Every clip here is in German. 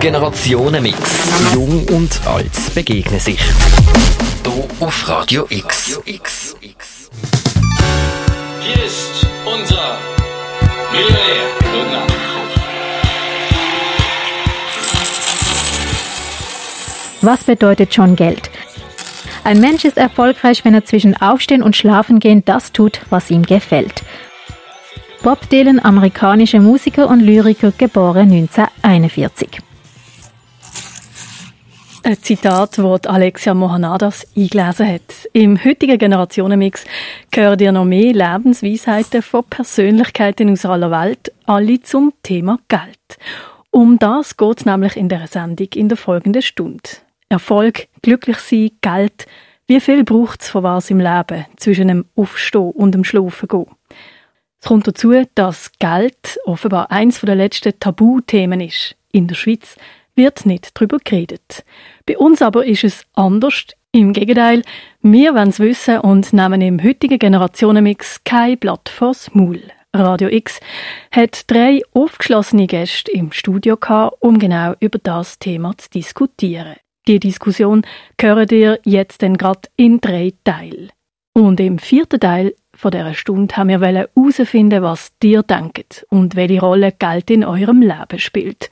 Generationenmix. Jung und alt begegnen sich. Hier auf Radio X. Hier ist unser Millionär. Was bedeutet schon Geld? Ein Mensch ist erfolgreich, wenn er zwischen Aufstehen und Schlafengehen das tut, was ihm gefällt. Bob Dylan, amerikanischer Musiker und Lyriker, geboren 1941. Ein Zitat, das Alexia Mohanadas eingelesen hat. Im heutigen Generationenmix hören dir noch mehr Lebensweisheiten von Persönlichkeiten aus aller Welt, alle zum Thema Geld. Um das geht es nämlich in der Sendung in der folgenden Stunde. Erfolg, glücklich sein, Geld. Wie viel braucht es von was im Leben zwischen dem Aufstehen und dem Schlafen gehen? Es kommt dazu, dass Geld offenbar eins der letzten Tabuthemen ist in der Schweiz wird nicht darüber geredet. Bei uns aber ist es anders. Im Gegenteil, wir wollen es wissen und nehmen im heutigen Generationenmix kein Blatt vors Maul. Radio X hat drei aufgeschlossene Gäste im Studio gehabt, um genau über das Thema zu diskutieren. Die Diskussion hören ihr jetzt dann gerade in drei Teilen. Und im vierten Teil von dieser Stunde haben wir herausfinden, was dir denkt und welche Rolle Geld in eurem Leben spielt.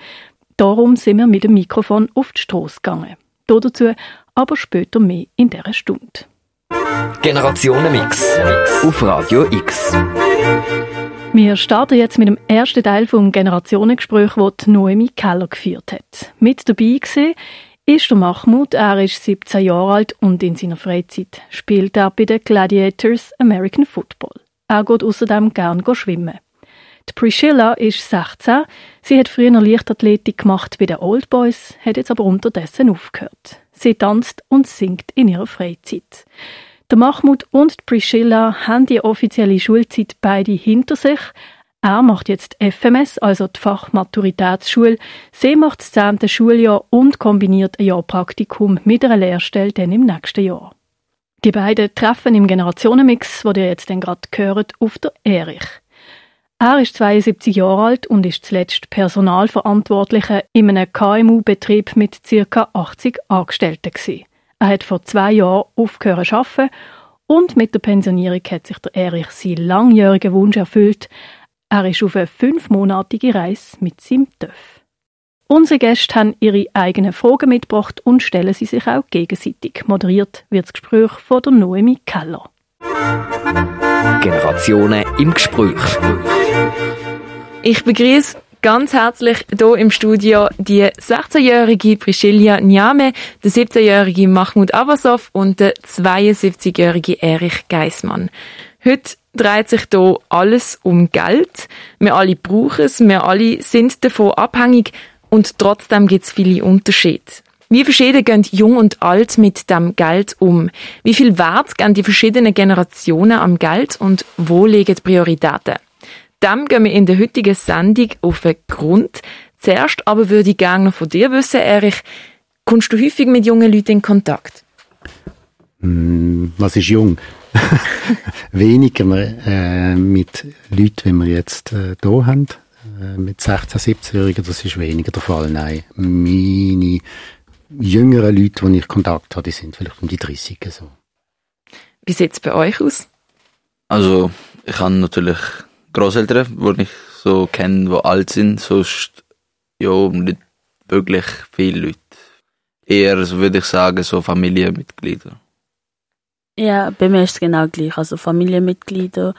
Darum sind wir mit dem Mikrofon auf die Strasse gegangen. Dazu aber später mehr in dieser Stunde. Generationenmix auf Radio X. Wir starten jetzt mit dem ersten Teil vom Generationengespräch, das Noemi Keller geführt hat. Mit dabei war ist der Mahmoud. Er ist 17 Jahre alt und in seiner Freizeit spielt er bei den Gladiators American Football. Er geht außerdem gern schwimmen. Die Priscilla ist 16. Sie hat früher Leichtathletik gemacht bei den Old Boys, hat jetzt aber unterdessen aufgehört. Sie tanzt und singt in ihrer Freizeit. Der Mahmoud und die Priscilla haben die offizielle Schulzeit beide hinter sich. Er macht jetzt FMS, also die Fachmaturitätsschule. Sie macht das 10. Schuljahr und kombiniert ein Jahr Praktikum mit einer Lehrstelle dann im nächsten Jahr. Die beiden treffen im Generationenmix, wo ihr jetzt gerade gehört, auf der Erich. Er ist 72 Jahre alt und ist zuletzt Personalverantwortlicher in einem KMU-Betrieb mit ca. 80 Angestellten. Gewesen. Er hat vor zwei Jahren aufgehört zu arbeiten und mit der Pensionierung hat sich der Erich seinen langjährigen Wunsch erfüllt. Er ist auf eine fünfmonatige Reise mit seinem TÜV. Unsere Gäste haben ihre eigenen Fragen mitgebracht und stellen sie sich auch gegenseitig. Moderiert wird das Gespräch von der Noemi Keller. Generationen im Gespräch. Ich begrüße ganz herzlich hier im Studio die 16-jährige Priscilla Niame, der 17-jährige Mahmoud Abbasov und der 72-jährige Erich Geismann. Heute dreht sich hier alles um Geld. Wir alle brauchen es, wir alle sind davon abhängig und trotzdem gibt es viele Unterschiede. Wie verschieden gehen Jung und Alt mit dem Geld um? Wie viel Wert geben die verschiedenen Generationen am Geld und wo liegen die Prioritäten? Dem gehen wir in der heutigen Sendung auf den Grund. Zuerst aber würde ich gerne noch von dir wissen, Erich, kommst du häufig mit jungen Leuten in Kontakt? Mm, was ist jung? Weniger äh, mit Leuten, wie wir jetzt äh, hier haben. Äh, mit 16-, 17-Jährigen, das ist weniger der Fall. Nein, meine jüngeren Leute, die ich Kontakt habe, die sind vielleicht um die 30 so. Wie sieht es bei euch aus? Also, ich habe natürlich Großeltern, die ich so kenne, die alt sind, sonst ja, nicht wirklich viele Leute. Eher, so würde ich sagen, so Familienmitglieder. Ja, bei mir ist es genau gleich, also Familienmitglieder.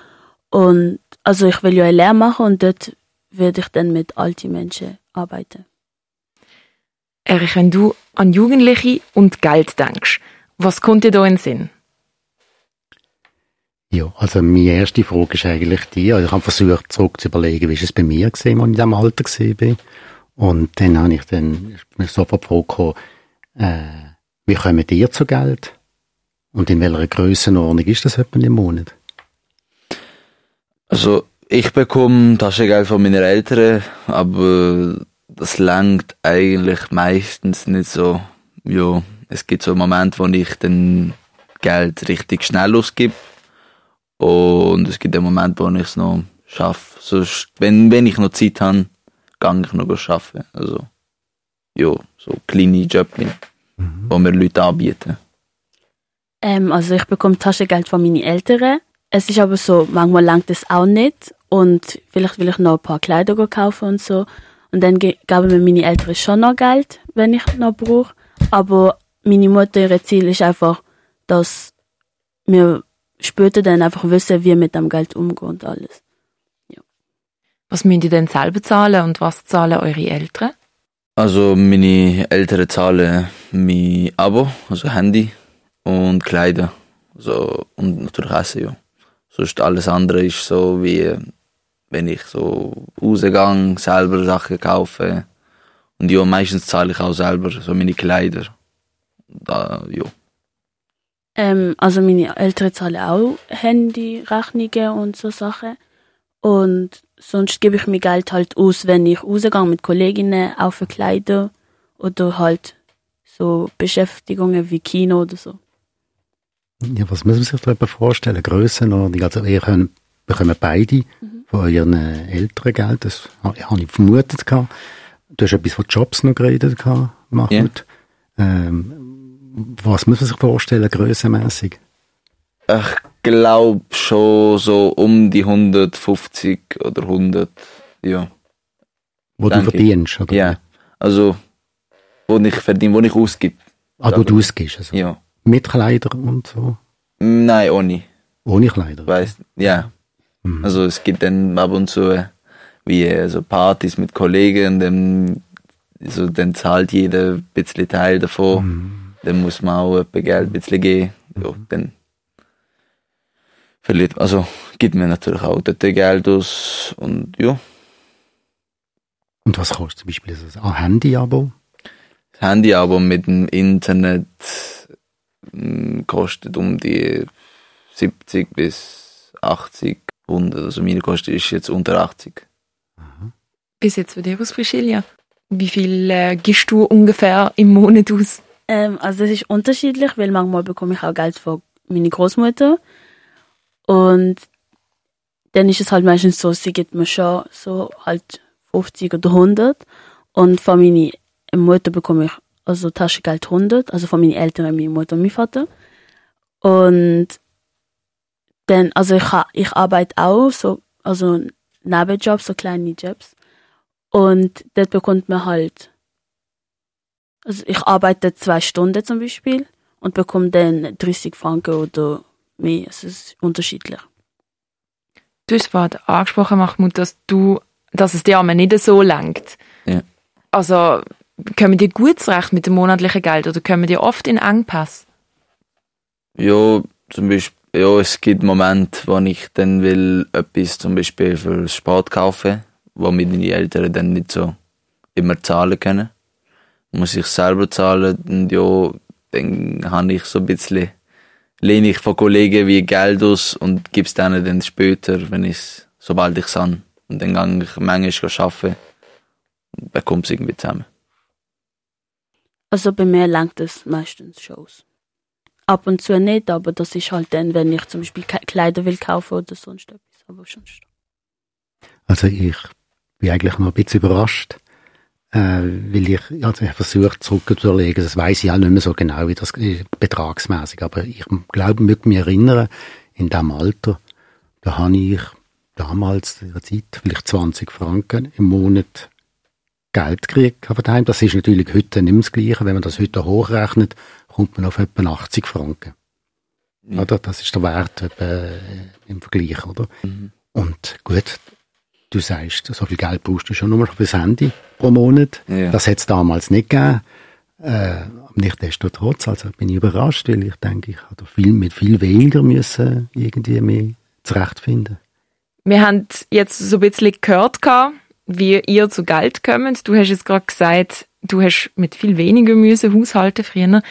Und also ich will ja eine Lehre machen und dort würde ich dann mit alten Menschen arbeiten. Erich, wenn du an Jugendliche und Geld denkst, was kommt dir da in den Sinn? Ja, also meine erste Frage ist eigentlich die, also ich habe versucht zurück zu überlegen, wie es bei mir gesehen, als ich in diesem Alter war. Und dann habe ich dann mir sofort die Frage gekommen, äh, wie kommen ihr zu Geld? Und in welcher Grössenordnung ist das etwa im Monat? Also, ich bekomme Taschengeld von meinen Eltern, aber das langt eigentlich meistens nicht so. Ja, es gibt so Momente, wo ich dann Geld richtig schnell ausgebe. Und es gibt einen Moment, wo ich es noch schaffe. Sonst, wenn, wenn ich noch Zeit habe, gehe ich noch arbeiten. Also, ja, so kleine Jobs, Mhm. wo mir Leute anbieten. Ähm, also ich bekomme Taschengeld von meinen Eltern. Es ist aber so, manchmal langt es auch nicht. Und vielleicht will ich noch ein paar Kleider kaufen und so. Und dann ge- geben mir meine Eltern schon noch Geld, wenn ich noch brauche. Aber meine Mutter, ihr Ziel ist einfach, dass wir später dann einfach wissen, wie wir mit dem Geld umgehen und alles. Was müsst ihr denn selber zahlen und was zahlen eure Eltern? Also meine Eltern zahlen mein Abo, also Handy und Kleider. Also, und natürlich Essen, ja. Sonst alles andere ist so wie, wenn ich so rausgehe, selber Sachen kaufe. Und ja, meistens zahle ich auch selber so meine Kleider. Da, ja. Ähm, also meine Eltern zahlen auch Handyrechnungen und so Sachen. Und sonst gebe ich mir Geld halt aus, wenn ich rausgehe mit Kolleginnen, auch für Kleider oder halt so Beschäftigungen wie Kino oder so. Ja, was muss man sich da etwa vorstellen? Grössenordnung? Also ihr könnt, bekommen beide von euren Eltern Geld, das habe habe ich vermutet. gehabt. Du hast etwas von Jobs noch geredet, gehabt, Mahmoud. Ähm, was muss man sich vorstellen, grössenmässig? Ich glaube schon so um die 150 oder 100, ja. Wo Danke. du verdienst, oder? Ja, also, wo ich verdiene, wo ich ausgebe. Ah, wo du ausgibst, also. Ja. Mit Kleider und so? Nein, ohne. Ohne Kleider? Weißt, ja. Mhm. Also es gibt dann ab und zu äh, wie äh, so Partys mit Kollegen dann, so, dann zahlt jeder ein bisschen Teil davon. Mhm. Dann muss man auch etwas Geld ein bisschen geben. Ja, dann verliert, also gibt mir natürlich auch dort Geld aus und ja. Und was kostet zum Beispiel ein Handy-Abo? Das Handy aber mit dem Internet kostet um die 70 bis 80, 100. Also meine Kosten ist jetzt unter 80. Bis jetzt für dich aus Priscilla. Wie viel äh, gibst du ungefähr im Monat aus? Ähm, also es ist unterschiedlich, weil manchmal bekomme ich auch Geld von meiner Großmutter und dann ist es halt meistens so, sie gibt mir schon so halt 50 oder 100 und von meiner Mutter bekomme ich also Taschengeld 100, also von meinen Eltern, meine Mutter und mein Vater und dann, also ich, ha- ich arbeite auch so, also Nebenjobs, so kleine Jobs und dort bekommt man halt also ich arbeite zwei Stunden zum Beispiel und bekomme dann 30 Franken oder mehr. Es ist unterschiedlich. Du hast vorhin angesprochen, Mahmoud, dass du, dass es dir aber nicht so langt. Ja. Also, kommen dir gut zurecht mit dem monatlichen Geld oder kommen dir oft in Engpass? Ja, zum Beispiel, ja, es gibt Momente, wo ich dann will etwas zum Beispiel für Sport kaufen, wo mir meine Eltern dann nicht so immer zahlen können. Muss ich selber zahlen und ja, dann habe ich so ein bisschen, lehne ich von Kollegen wie Geld aus und gebe es denen dann später, wenn ich's, sobald ich es habe. Und dann gehe ich manchmal arbeiten und bekomme es irgendwie zusammen. Also bei mir langt es meistens Shows. Ab und zu nicht, aber das ist halt dann, wenn ich zum Beispiel Kleider will kaufen oder sonst etwas. Aber sonst. Also ich bin eigentlich noch ein bisschen überrascht, äh, weil ich, also ich versuche zurückzulegen, das weiß ich auch nicht mehr so genau, wie das äh, betragsmäßig, aber ich glaube, ich mich erinnern, in dem Alter, da habe ich damals in der Zeit vielleicht 20 Franken im Monat Geld gekriegt von daheim. Das ist natürlich heute nicht mehr das Gleiche. Wenn man das heute hochrechnet, kommt man auf etwa 80 Franken. Ja. Oder? Das ist der Wert etwa, äh, im Vergleich, oder? Mhm. Und gut, du sagst, so viel Geld brauchst du schon nur fürs Handy pro Monat. Ja. Das hätte es damals nicht gegeben. Äh, Nichtsdestotrotz, also bin ich überrascht, weil ich denke, ich habe viel, mit viel weniger müssen irgendwie mehr zurechtfinden. Wir haben jetzt so ein bisschen gehört, gehabt, wie ihr zu Geld kommt. Du hast jetzt gerade gesagt, du hast mit viel weniger müssen haushalten früher.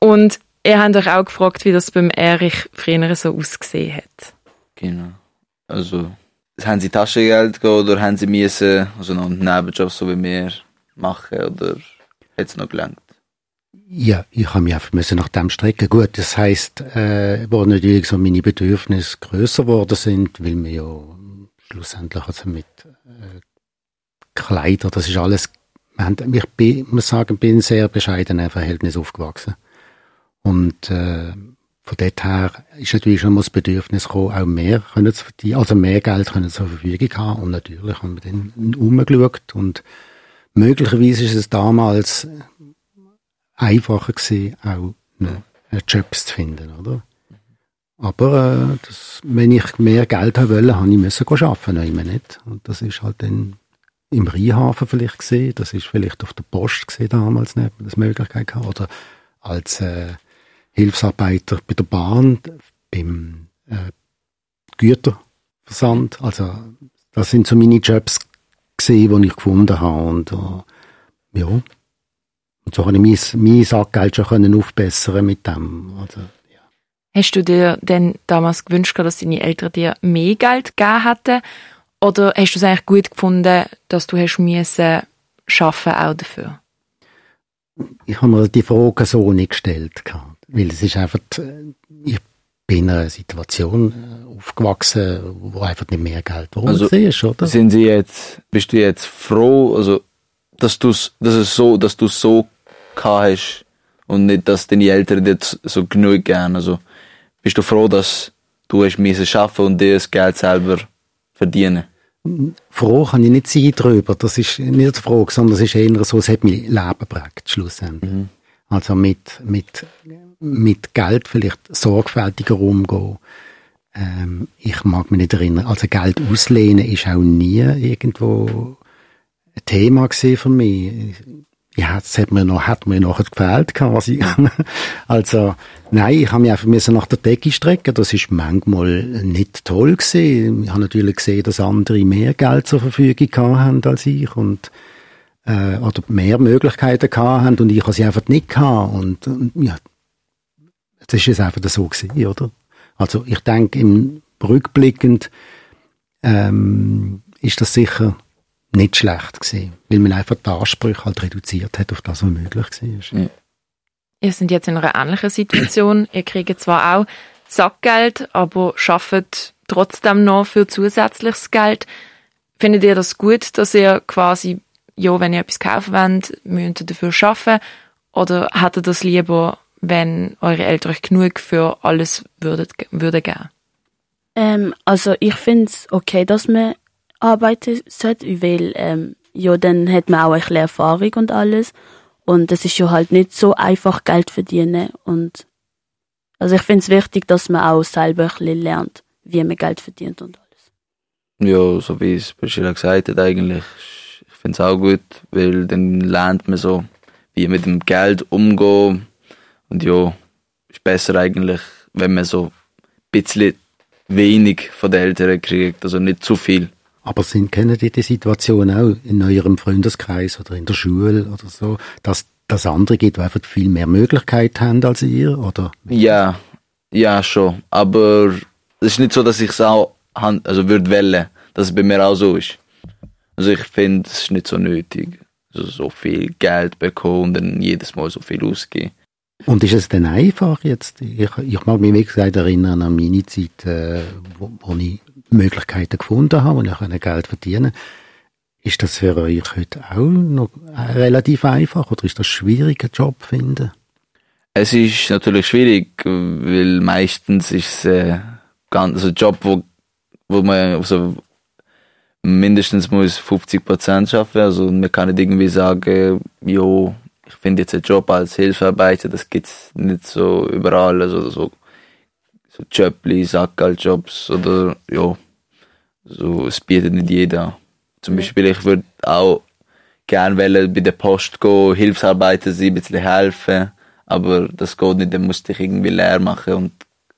Und ihr habt euch auch gefragt, wie das beim Erich früher so ausgesehen hat. Genau. Also, haben Sie Taschengeld gegeben oder haben Sie müssen, also noch einen Nebenjob so wie wir machen oder hat es noch gelangt? Ja, ich habe mich einfach müssen nach dem strecken. Gut, das heisst, äh, wo natürlich so meine Bedürfnisse grösser geworden sind, weil wir ja schlussendlich also mit äh, Kleider, das ist alles, ich bin, muss sagen, bin in sehr bescheidenen Verhältnis aufgewachsen. Und äh, von dort her ist natürlich schon mal das Bedürfnis gekommen, auch mehr können zu verdienen, also mehr Geld können zur Verfügung haben. Und natürlich haben wir dann umgeschaut und möglicherweise ist es damals einfacher gewesen, auch ne, Jobs zu finden, oder? Aber äh, das, wenn ich mehr Geld haben wollte, habe ich müssen arbeiten, nein, nicht. Und das ist halt dann im Rheinhafen vielleicht gesehen, das ist vielleicht auf der Post gesehen damals, nicht, das Möglichkeit gehabt, oder als äh, Hilfsarbeiter bei der Bahn, beim äh, Güterversand. Also das sind so meine Jobs gesehen, die ich gefunden habe und äh, ja. Und so habe ich mein, mein Sackgeld schon können aufbessern mit dem. Also, ja. Hast du dir denn damals gewünscht, dass deine Eltern dir mehr Geld gegeben hätten? Oder hast du es eigentlich gut gefunden, dass du hast müssen schaffen auch dafür? Ich habe mir die Frage so nicht gestellt. Weil es ist einfach, äh, ich bin in einer Situation äh, aufgewachsen, wo einfach nicht mehr Geld braucht Also, ist, oder? Sind Sie jetzt, bist du jetzt froh, also, dass du dass es so, dass du so gehabt hast und nicht, dass deine Eltern dir so genug gern, also, bist du froh, dass du hast müssen schaffen und dir das Geld selber verdienen? Froh kann ich nicht sein darüber. Das ist nicht die Frage, sondern es ist eher so, es hat mein Leben geprägt, schlussendlich. Mhm. Also mit, mit, mit Geld vielleicht sorgfältiger umgehen. Ähm, ich mag mich nicht erinnern. Also Geld auslehnen ist auch nie irgendwo ein Thema gesehen für mich. Ja, das hat mir noch, hat mir nachher gefällt, was ich, also, nein, ich habe mich einfach müssen nach der Decke strecken. Das ist manchmal nicht toll gewesen. Ich habe natürlich gesehen, dass andere mehr Geld zur Verfügung haben als ich und, äh, oder mehr Möglichkeiten haben und ich habe sie einfach nicht gehabt. Und, und ja, das ist es einfach so gewesen, oder? Also ich denke, im rückblickend ähm, ist das sicher nicht schlecht gewesen, weil man einfach die Ansprüche halt reduziert hat auf das, was möglich war. Ja. Ihr seid jetzt in einer ähnlichen Situation. Ihr kriegt zwar auch Sackgeld, aber schafft trotzdem noch für zusätzliches Geld. Findet ihr das gut, dass ihr quasi, ja, wenn ihr etwas kaufen wollt, müsst ihr dafür schaffen? Oder hättet ihr das lieber, wenn eure Eltern euch genug für alles würdet, würde geben? Ähm, also ich finde es okay, dass man arbeiten sollte, weil ähm, ja, dann hat man auch ein bisschen Erfahrung und alles. Und es ist ja halt nicht so einfach Geld verdienen. Und also ich finde es wichtig, dass man auch selber ein bisschen lernt, wie man Geld verdient und alles. Ja, so wie es Priscilla gesagt hat, eigentlich. Ich finde es auch gut, weil dann lernt man so, wie mit dem Geld umgehen. Und ja, ist besser eigentlich, wenn man so ein bisschen wenig von den Eltern kriegt, also nicht zu viel. Aber sind, kennen die die Situation auch in eurem Freundeskreis oder in der Schule oder so, dass das andere gibt, die einfach viel mehr Möglichkeiten haben als ihr, oder? Ja, ja schon. Aber es ist nicht so, dass ich es auch also würde wählen, dass es bei mir auch so ist. Also ich finde, es ist nicht so nötig, also so viel Geld bekommen und dann jedes Mal so viel ausgeben. Und ist es denn einfach jetzt? Ich, ich mag mich, wie gesagt, erinnern an meine Zeit, äh, wo, wo ich Möglichkeiten gefunden habe, wo ich Geld verdienen Ist das für euch heute auch noch relativ einfach oder ist das schwierig, einen Job zu finden? Es ist natürlich schwierig, weil meistens ist es äh, ganz, also ein Job, wo, wo man also mindestens muss 50 Prozent schaffen. Also man kann nicht irgendwie sagen, jo, ich finde jetzt einen Job als Hilfsarbeiter, das gibt's nicht so überall, also so, so Jobli, Sackerl-Jobs oder ja, so, es bietet nicht jeder. Zum Beispiel, ich würde auch gern wollen, bei der Post gehen, Hilfsarbeiter sein, ein bisschen helfen, aber das geht nicht, dann musste ich irgendwie leer machen und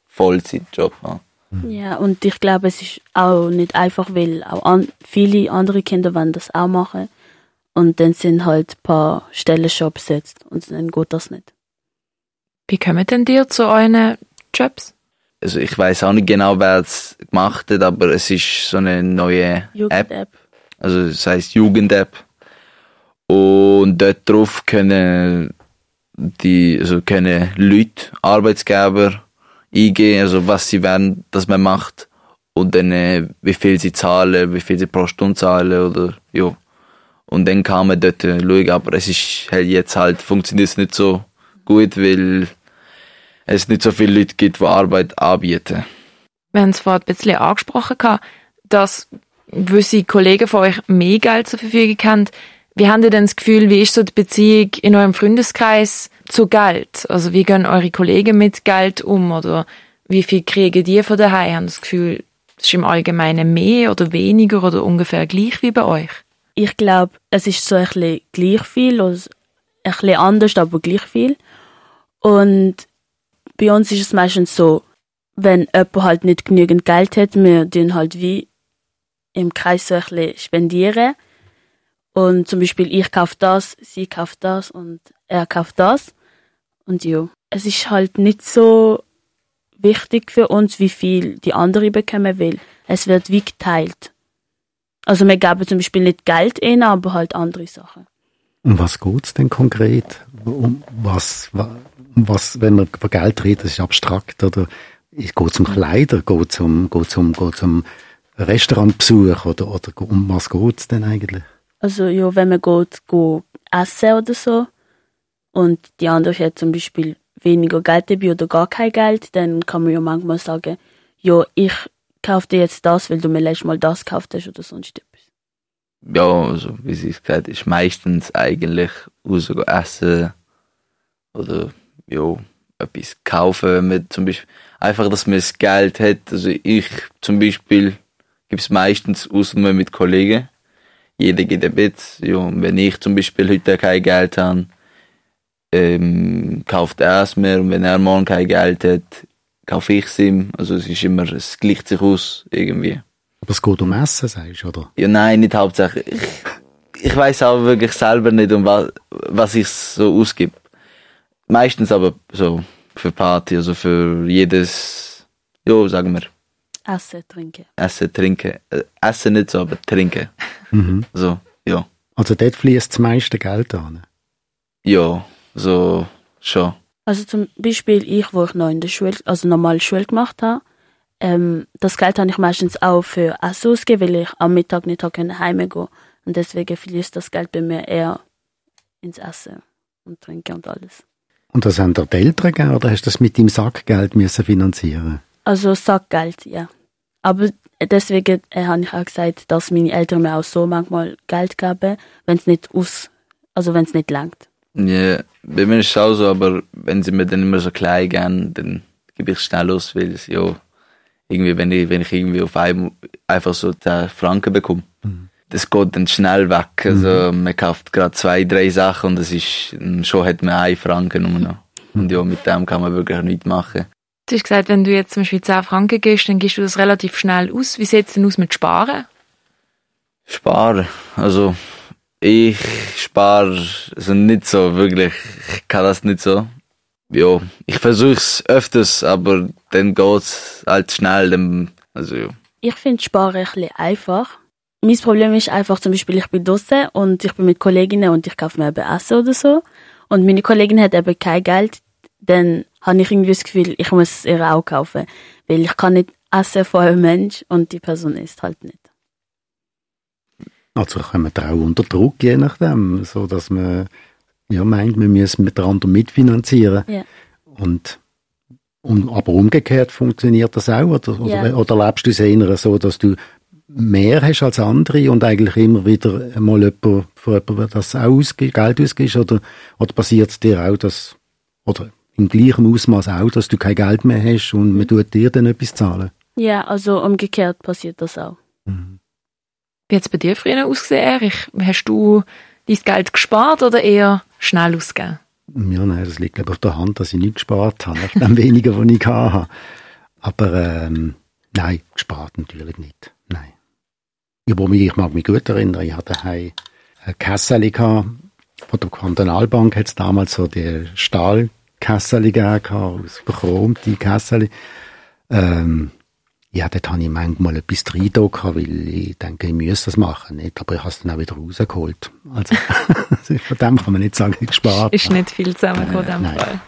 Vollzeitjob haben. Ja, und ich glaube, es ist auch nicht einfach, weil auch an, viele andere Kinder wollen das auch machen. Und dann sind halt ein paar Stellen schon besetzt und dann geht das nicht. Wie kommen denn dir zu euren Jobs? Also ich weiß auch nicht genau, wer es gemacht hat, aber es ist so eine neue App. Jugend-App. Also es heißt Jugend-App. Und dort drauf können die, also können Leute, Arbeitsgeber eingeben, also was sie wollen, dass man macht. und dann äh, wie viel sie zahlen, wie viel sie pro Stunde zahlen oder ja. Und dann kann man dort äh, schauen, aber es ist halt jetzt halt, funktioniert es nicht so gut, weil es nicht so viele Leute gibt, die Arbeit anbieten. Wir haben es vorhin ein bisschen angesprochen, dass gewisse Kollegen von euch mehr Geld zur Verfügung haben. Wie habt ihr denn das Gefühl, wie ist so die Beziehung in eurem Freundeskreis zu Geld? Also wie gehen eure Kollegen mit Geld um oder wie viel kriegen die von daheim? Haben das Gefühl, es ist im Allgemeinen mehr oder weniger oder ungefähr gleich wie bei euch? Ich glaube, es ist so ein bisschen gleich viel, oder ein bisschen anders, aber gleich viel. Und bei uns ist es meistens so, wenn jemand halt nicht genügend Geld hat, wir tun halt wie im Kreis so ein bisschen spendieren. Und zum Beispiel ich kaufe das, sie kauft das und er kauft das. Und ja, es ist halt nicht so wichtig für uns, wie viel die andere bekommen will. Es wird wie geteilt. Also wir geben zum Beispiel nicht Geld in, aber halt andere Sachen. Um was geht's denn konkret? Um was, wa- um was, wenn man über Geld redet, das ist abstrakt, oder geht's um Kleider, geht's um, geht's um, geht's um Restaurantbesuch, oder, oder um was geht's denn eigentlich? Also ja, wenn man geht, geht essen oder so und die andere hat zum Beispiel weniger Geld dabei oder gar kein Geld, dann kann man ja manchmal sagen, ja, ich kaufe dir jetzt das, weil du mir letztes Mal das gekauft hast oder sonst etwas. Ja, also wie sie es gesagt ist, meistens eigentlich rausgehen essen oder ja, etwas kaufen, wenn man zum Beispiel einfach, dass man das Geld hat. Also ich zum Beispiel gebe es meistens aus nur mit Kollegen. Jeder gibt ein bisschen. Ja, und wenn ich zum Beispiel heute kein Geld habe, ähm, kauft er es mir und wenn er morgen kein Geld hat, kaufe ich es ihm. Also es ist immer, es gleicht sich aus irgendwie. Aber es geht um Essen, sagst du, oder? Ja, nein, nicht hauptsächlich. Ich, ich weiß auch wirklich selber nicht, um was, was ich so ausgib. Meistens aber so für Party, also für jedes, ja, sagen wir, Essen, trinken. Essen, Trinken. Äh, Essen nicht so, aber Trinken. Mhm. So, ja. Also dort fließt das meiste Geld an. Ja, so, schon. Also zum Beispiel ich, wo ich noch in der Schule, also normale Schule gemacht habe, ähm, das Geld habe ich meistens auch für Essen ausgegeben, weil ich am Mittag nicht habe können heimgehen und deswegen fließt das Geld bei mir eher ins Essen und Trinken und alles. Und das haben dir die Eltern gegeben, oder hast du das mit deinem Sackgeld müssen finanzieren Also Sackgeld, ja. Aber deswegen äh, habe ich auch gesagt, dass meine Eltern mir auch so manchmal Geld geben, wenn es nicht aus, also wenn es nicht langt. Ja, bei mir ist es auch so, aber wenn sie mir dann immer so klein geben, dann gebe ich es schnell aus, weil es, ja, irgendwie, wenn ich, wenn ich irgendwie auf einmal einfach so 10 Franken bekomme, das geht dann schnell weg. Also, man kauft gerade zwei, drei Sachen und es ist, schon hat man einen Franken nur noch. Und ja, mit dem kann man wirklich nichts machen. Du hast gesagt, wenn du jetzt zum Beispiel 10 Franken gibst, dann gibst du das relativ schnell aus. Wie sieht es denn aus mit Sparen? Sparen. Also, ich spare also nicht so wirklich. Ich kann das nicht so. Ja, ich versuche es öfters, aber dann geht's halt schnell. Dann, also, ja. Ich finde Sparen ein bisschen einfach. Mein Problem ist einfach zum Beispiel, ich bin draussen und ich bin mit Kolleginnen und ich kaufe mir eben Essen oder so. Und meine Kollegin hat eben kein Geld. Dann habe ich irgendwie das Gefühl, ich muss es ihr auch kaufen. Weil ich kann nicht essen von einem Mensch und die Person isst halt nicht. Also kommen wir auch unter Druck, je nachdem, so dass man ja meint, wir müssen miteinander mitfinanzieren. Ja. Und, und aber umgekehrt funktioniert das auch, oder, oder, Ja. oder lebst du es eher so, dass du mehr hast als andere und eigentlich immer wieder mal jemand, für jemanden das auch ausge, Geld ausgibst, oder, oder passiert es dir auch, dass, oder im gleichen Ausmaß auch, dass du kein Geld mehr hast und man tut dir dann etwas zahlen? Ja, also umgekehrt passiert das auch. Wie hat es bei dir früher ausgesehen, Erich? Hast du dein Geld gespart oder eher schnell ausgegeben? Ja, nein, das liegt glaube ich, auf der Hand, dass ich nicht gespart habe, nach dem weniger, was ich hatte. Aber ähm, nein, gespart natürlich nicht. Nein. Über mich, ich mag mich gut erinnern, ich hatte daheim ein Kasseli gehabt, von der Kantonalbank hat es damals so die Stahlkasseli gegeben, aus verchromte Kasseli. Ähm, ja, dort habe ich manchmal etwas drin da gehabt, weil ich denke, ich müsste das machen, nicht? Aber ich habe es dann auch wieder rausgeholt. Also, von dem kann man nicht sagen, ich gespart. Ist nicht viel zusammengekommen in dem Nein. Fall.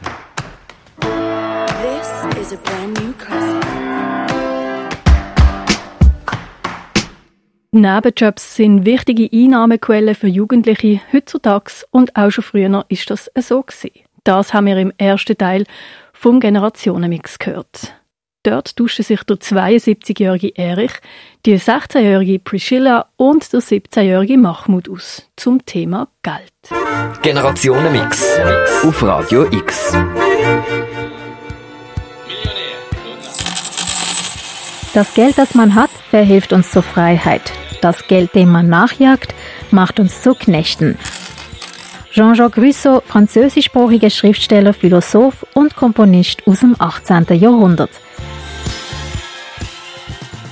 This is a brand new classic. Nebenjobs sind wichtige Einnahmequellen für Jugendliche heutzutage und auch schon früher ist das so gewesen. Das haben wir im ersten Teil vom Generationenmix gehört. Dort tauschen sich der 72-jährige Erich, die 16-jährige Priscilla und der 17-jährige Mahmoud aus zum Thema Geld. Generationenmix auf Radio X. Das Geld, das man hat, verhilft uns zur Freiheit. Das Geld, dem man nachjagt, macht uns zu Knechten. Jean-Jacques Rousseau, französischsprachiger Schriftsteller, Philosoph und Komponist aus dem 18. Jahrhundert.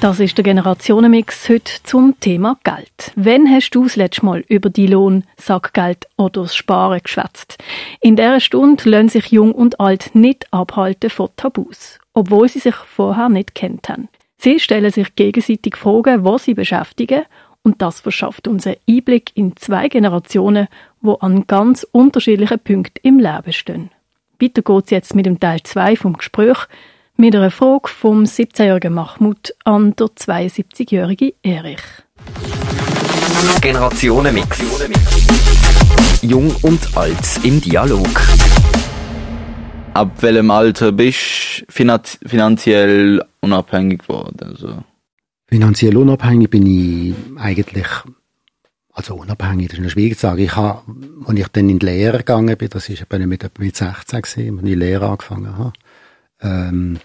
Das ist der Generationenmix heute zum Thema Geld. Wann hast du das letzte Mal über die Lohn, Sackgeld oder das Sparen geschwätzt? In dieser Stunde lassen sich Jung und Alt nicht abhalten von Tabus, obwohl sie sich vorher nicht kennt haben. Sie stellen sich gegenseitig Fragen, was sie beschäftigen und das verschafft uns einen Einblick in zwei Generationen, wo an ganz unterschiedlichen Punkten im Leben stehen. Weiter geht's jetzt mit dem Teil 2 vom Gespräch mit einer Frage vom 17-jährigen Mahmoud an der 72-jährige Erich. Generationenmix. Jung und alt im Dialog. Ab welchem Alter bist du finanziell unabhängig geworden? Also. Finanziell unabhängig bin ich eigentlich, also unabhängig, das ist schwierig zu sagen. Ich habe, als ich dann in die Lehre gegangen bin, das ist etwa mit, mit 16 gewesen, als ich die Lehre angefangen habe, ähm,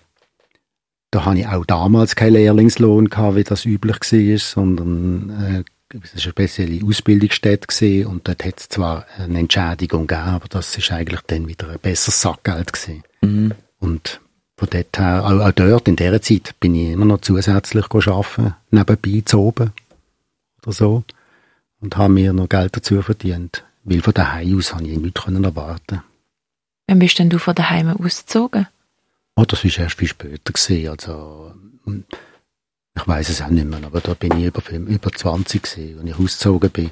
da habe ich auch damals keinen Lehrlingslohn gehabt, wie das üblich war, sondern äh, es war eine spezielle Ausbildungsstätte gewesen, und dort hat es zwar eine Entschädigung gegeben, aber das ist eigentlich dann wieder ein besseres Sackgeld gewesen. Mhm. Und von dort her, auch, auch, dort, in dieser Zeit, bin ich immer noch zusätzlich arbeiten, nebenbei zu oben oder so. Und habe mir noch Geld dazu verdient. Weil von daheim aus habe ich nichts erwarten Wann bist denn du von daheim ausgezogen? Oh, das war erst viel später gewesen. Also, hm, ich weiß es auch nicht mehr, aber da bin ich über, über 20 gewesen, als ich ausgezogen bin.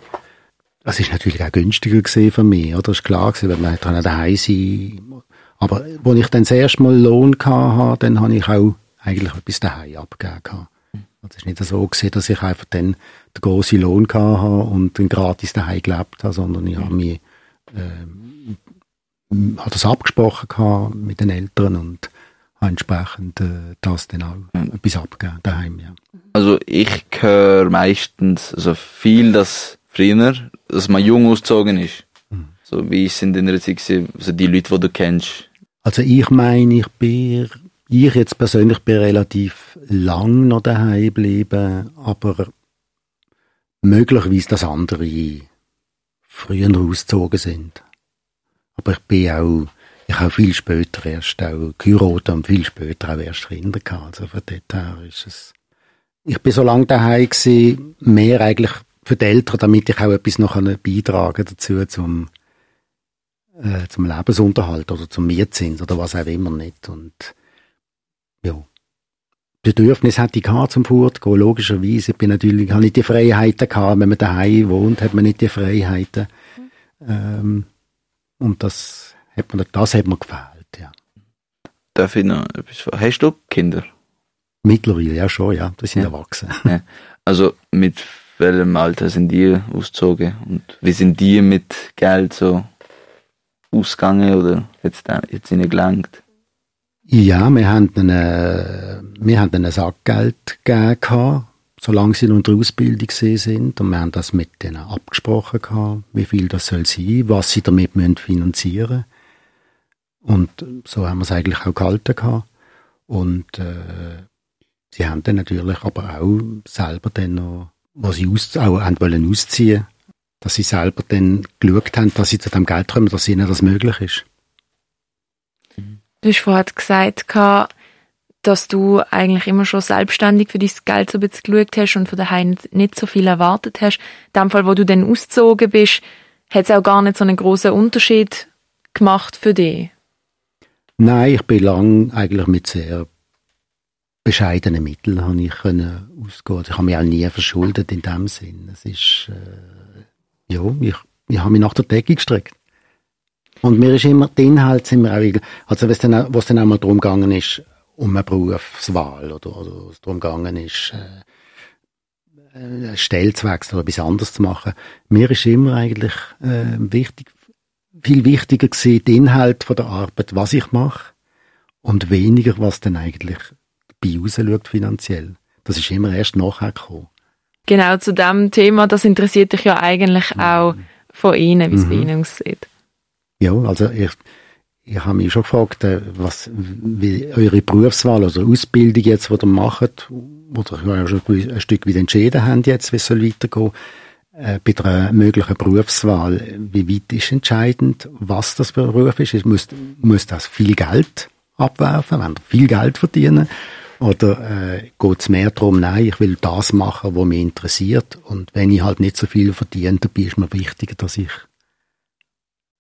Das ist natürlich auch günstiger gewesen für mich, oder? Das ist klar gewesen, weil man dann daheim sein. Aber, als ich dann das erste Mal Lohn hatte, dann habe ich auch eigentlich etwas daheim abgegeben. Also, es ist nicht so gewesen, dass ich einfach dann den grossen Lohn hatte und dann gratis daheim gelebt habe, sondern ich habe mich, äh, habe das abgesprochen mit den Eltern und entsprechend äh, das dann auch mhm. etwas abgeben daheim, ja. Also ich höre meistens also viel, dass früher, dass man jung ausgezogen ist. Mhm. So wie es in deiner Zeit war, also die Leute, die du kennst. Also ich meine, ich bin, ich jetzt persönlich bin relativ lang noch daheim geblieben, aber möglicherweise, dass andere früher ausgezogen sind. Aber ich bin auch ich habe viel später erst auch geheiratet und viel später auch erst Kinder gehabt. Also von dort her ist es, ich bin so lange daheim gewesen, mehr eigentlich für die Eltern, damit ich auch etwas noch beitragen dazu zum, äh, zum Lebensunterhalt oder zum Mietzins oder was auch immer nicht. Und, ja. Bedürfnis hatte ich gehabt zum Fortgehen. Logischerweise, ich bin natürlich, habe nicht die Freiheiten gehabt. Wenn man daheim wohnt, hat man nicht die Freiheiten. Ähm, und das, hat mir, das hat mir gefällt, ja. Darf ich noch etwas fragen? Hast du Kinder? Mittlerweile, ja schon, ja. Die sind ja. erwachsen. Ja. Also mit welchem Alter sind die ausgezogen? Und wie sind die mit Geld so ausgegangen oder jetzt, jetzt ihnen gelangt? Ja, wir haben einen, wir haben einen Sackgeld gegeben, solange sie in der Ausbildung sind. Und wir haben das mit denen abgesprochen gehabt, wie viel das soll sein, was sie damit finanzieren müssen. Und so haben wir es eigentlich auch gehalten gehabt. Und äh, sie haben dann natürlich aber auch selber dann noch, was sie aus, auch haben wollen ausziehen, dass sie selber dann geschaut haben, dass sie zu dem Geld kommen, dass ihnen das möglich ist. Du hast vorhin gesagt, dass du eigentlich immer schon selbstständig für dein Geld so ein bisschen geschaut hast und von daheim nicht so viel erwartet hast. In dem Fall, wo du dann ausgezogen bist, hat es auch gar nicht so einen großen Unterschied gemacht für dich. Nein, ich bin lang eigentlich mit sehr bescheidenen Mitteln habe ich können ausgehen. Ich habe mich auch nie verschuldet in dem Sinn. Es ist, äh, ja, ich, ich habe mich nach der Decke gestreckt. Und mir ist immer, der Inhalt sind wir auch, also was dann, was dann auch mal darum gegangen ist, um eine Berufswahl oder, oder was darum gegangen ist, äh, eine Stelle zu wechseln oder etwas anderes zu machen. Mir ist immer eigentlich äh, wichtig, viel wichtiger gewesen, der Inhalt von der Arbeit, was ich mache, und weniger, was dann eigentlich dabei rausschaut finanziell. Das ist immer erst nachher gekommen. Genau, zu dem Thema, das interessiert dich ja eigentlich auch von Ihnen, wie es bei Mhm. Ihnen aussieht. Ja, also ich, ich habe mich schon gefragt, äh, was, wie eure Berufswahl oder Ausbildung jetzt, die ihr macht, oder ja schon ein Stück weit entschieden habt jetzt, wie es soll weitergehen, bei der möglichen Berufswahl, wie weit ist entscheidend, was das Beruf ist? Es muss, muss das viel Geld abwerfen, wenn ihr viel Geld verdienen? Oder äh, geht es mehr darum, nein, ich will das machen, was mich interessiert und wenn ich halt nicht so viel verdiene, dann ist mir wichtiger, dass ich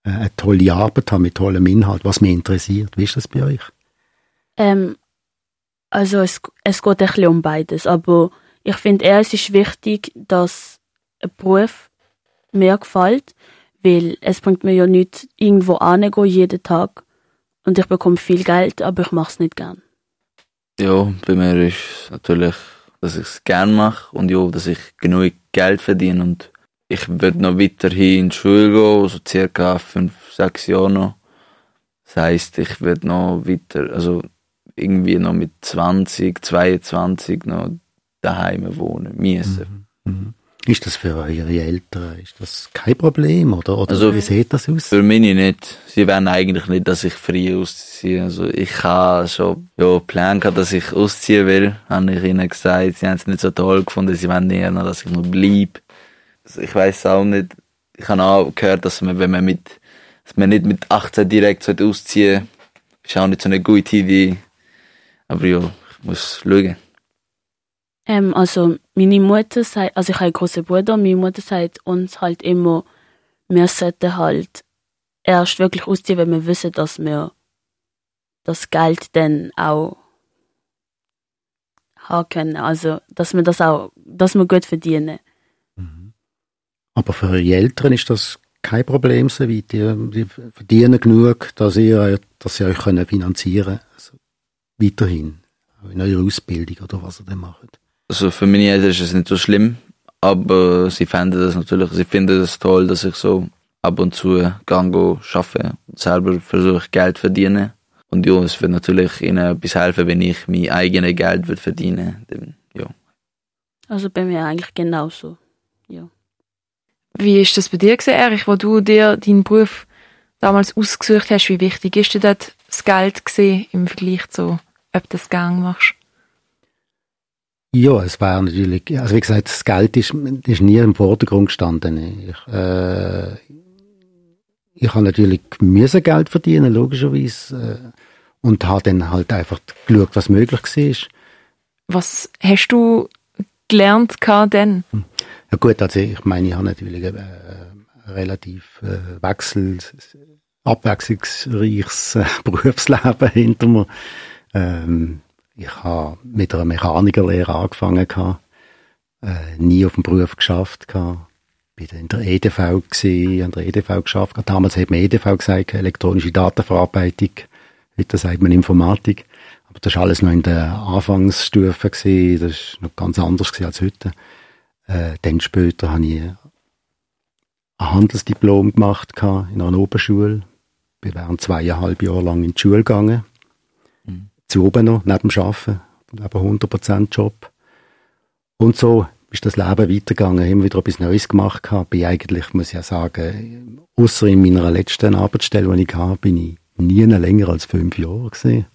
äh, eine tolle Arbeit habe mit tollem Inhalt, was mich interessiert. Wie ist das bei euch? Ähm, also es, es geht ein bisschen um beides, aber ich finde eher, es ist wichtig, dass Beruf mir gefällt, weil es bringt mir ja nicht irgendwo hingehen, jeden Tag und ich bekomme viel Geld, aber ich mache es nicht gern. Ja, bei mir ist es natürlich, dass ich es gerne mache und ja, dass ich genug Geld verdiene und ich würde noch weiterhin in die Schule gehen, so circa fünf, sechs Jahre noch. Das heisst, ich würde noch weiter, also irgendwie noch mit 20, 22 noch daheim wohnen müssen. Mhm. Ist das für eure Eltern, ist das kein Problem oder, oder Also- wie sieht das aus? Für mich nicht. Sie wollen eigentlich nicht, dass ich früh ausziehe. Also ich habe schon ja, Pläne gehabt, dass ich ausziehen will, habe ich ihnen gesagt. Sie haben es nicht so toll gefunden. Sie wollen eher noch, dass ich noch bleibe. Also ich weiß auch nicht. Ich habe auch gehört, dass man, wenn man mit, dass man nicht mit 18 direkt sollte ausziehen, ist auch nicht so eine gute Idee. Aber ja, ich muss schauen. Ähm, also meine Mutter sagt, also ich habe einen großen Bruder, meine Mutter sagt uns halt immer, wir sollten halt erst wirklich ausziehen, wenn wir wissen, dass wir das Geld dann auch haben können. Also, dass wir das auch, dass wir gut verdienen. Aber für eure Eltern ist das kein Problem so weit. Die, die verdienen genug, dass ihr, dass sie euch finanzieren können. Also weiterhin. In eurer Ausbildung oder was ihr dann macht. Also für meine Eltern ist es nicht so schlimm, aber sie fänden das natürlich, sie finden es toll, dass ich so ab und zu gang arbeite und selber versuche Geld zu verdienen. Und ja, es wird natürlich ihnen etwas helfen, wenn ich mein eigenes Geld würde verdienen würde. Ja. Also bei mir eigentlich genauso. Ja. Wie ist das bei dir gewesen, Erich, wo du dir deinen Beruf damals ausgesucht hast? Wie wichtig ist dir dort das Geld gewesen, im Vergleich zu, ob du das Gang machst? Ja, es war natürlich, also wie gesagt, das Geld ist, ist nie im Vordergrund gestanden. Ich, äh, ich habe natürlich müssen Geld verdienen, logischerweise, äh, und habe dann halt einfach geschaut, was möglich war. Was hast du gelernt denn? Ja gut, also ich meine, ich habe natürlich äh, ein relativ äh, wechsel, abwechslungsreiches äh, Berufsleben hinter mir. Ähm, ich habe mit einer Mechanikerlehre angefangen, gehabt, äh, nie auf dem Beruf geschafft, gehabt. bin in der EDV gewesen, an der EDV geschafft. gehabt. Damals hat man EDV gesagt, elektronische Datenverarbeitung. Heute sagt man Informatik. Aber das war alles noch in der Anfangsstufe gewesen. Das ist noch ganz anders gewesen als heute. Äh, dann später habe ich ein Handelsdiplom gemacht gehabt, in einer Oberschule. Bin während zweieinhalb Jahre lang in die Schule gegangen. Zu oben noch, neben dem Arbeiten. Neben 100% Job. Und so ist das Leben weitergegangen. Immer wieder etwas Neues gemacht gehabt. Bin eigentlich, muss ich ja sagen, außer in meiner letzten Arbeitsstelle, die ich hatte, bin ich nie länger als fünf Jahre gewesen.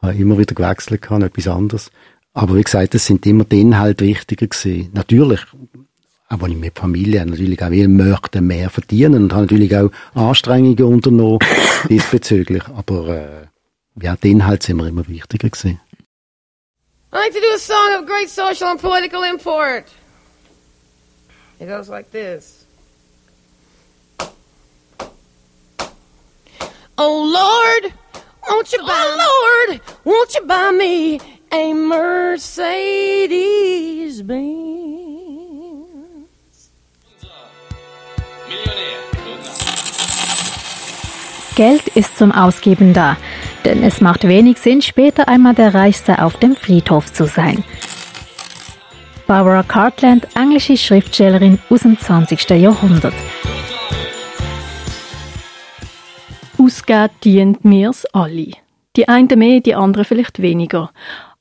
Habe immer wieder gewechselt gehabt, etwas anderes. Aber wie gesagt, es sind immer die Inhalte wichtiger gewesen. Natürlich, auch wenn ich mit Familie natürlich auch will, möchte mehr verdienen und habe natürlich auch Anstrengungen unternommen diesbezüglich. Aber äh, ja, die Inhalte sind mir immer wichtiger gewesen. I like to do a song of great social and political import. It goes like this. Oh Lord, won't you buy oh Lord, won't you buy me a Mercedes Benz? Geld ist zum Ausgeben da, denn es macht wenig Sinn, später einmal der Reichste auf dem Friedhof zu sein. Barbara Cartland, englische Schriftstellerin aus dem 20. Jahrhundert. Ausgeben dient mir's alle. Die einen mehr, die anderen vielleicht weniger.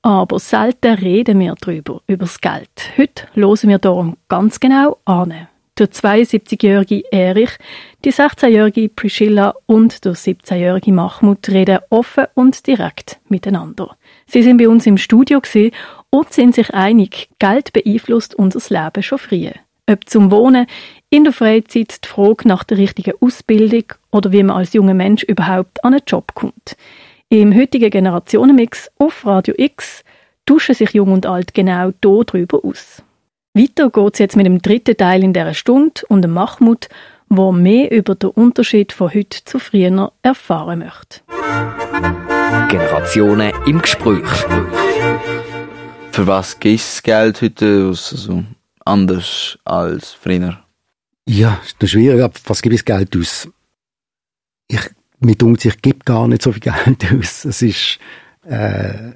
Aber selten reden wir darüber, über das Geld. Heute hören wir darum ganz genau an. Der 72-jährige Erich, die 16-jährige Priscilla und der 17-jährige Mahmoud reden offen und direkt miteinander. Sie sind bei uns im Studio und sind sich einig, Geld beeinflusst unser Leben schon früh. Ob zum Wohnen, in der Freizeit die Frage nach der richtigen Ausbildung oder wie man als junger Mensch überhaupt an einen Job kommt. Im heutigen Generationenmix auf Radio X tauschen sich Jung und Alt genau hier drüber aus. Weiter geht es jetzt mit dem dritten Teil in dieser Stunde und dem Mahmoud, wo mehr über den Unterschied von heute zu früher erfahren möchte. Generationen im Gespräch. Für was gibst du Geld heute aus? Also anders als früher? Ja, das ist schwierig, aber was ich das Geld aus? Ich, mir denkt, ich gebe gar nicht so viel Geld aus. Es ist, äh,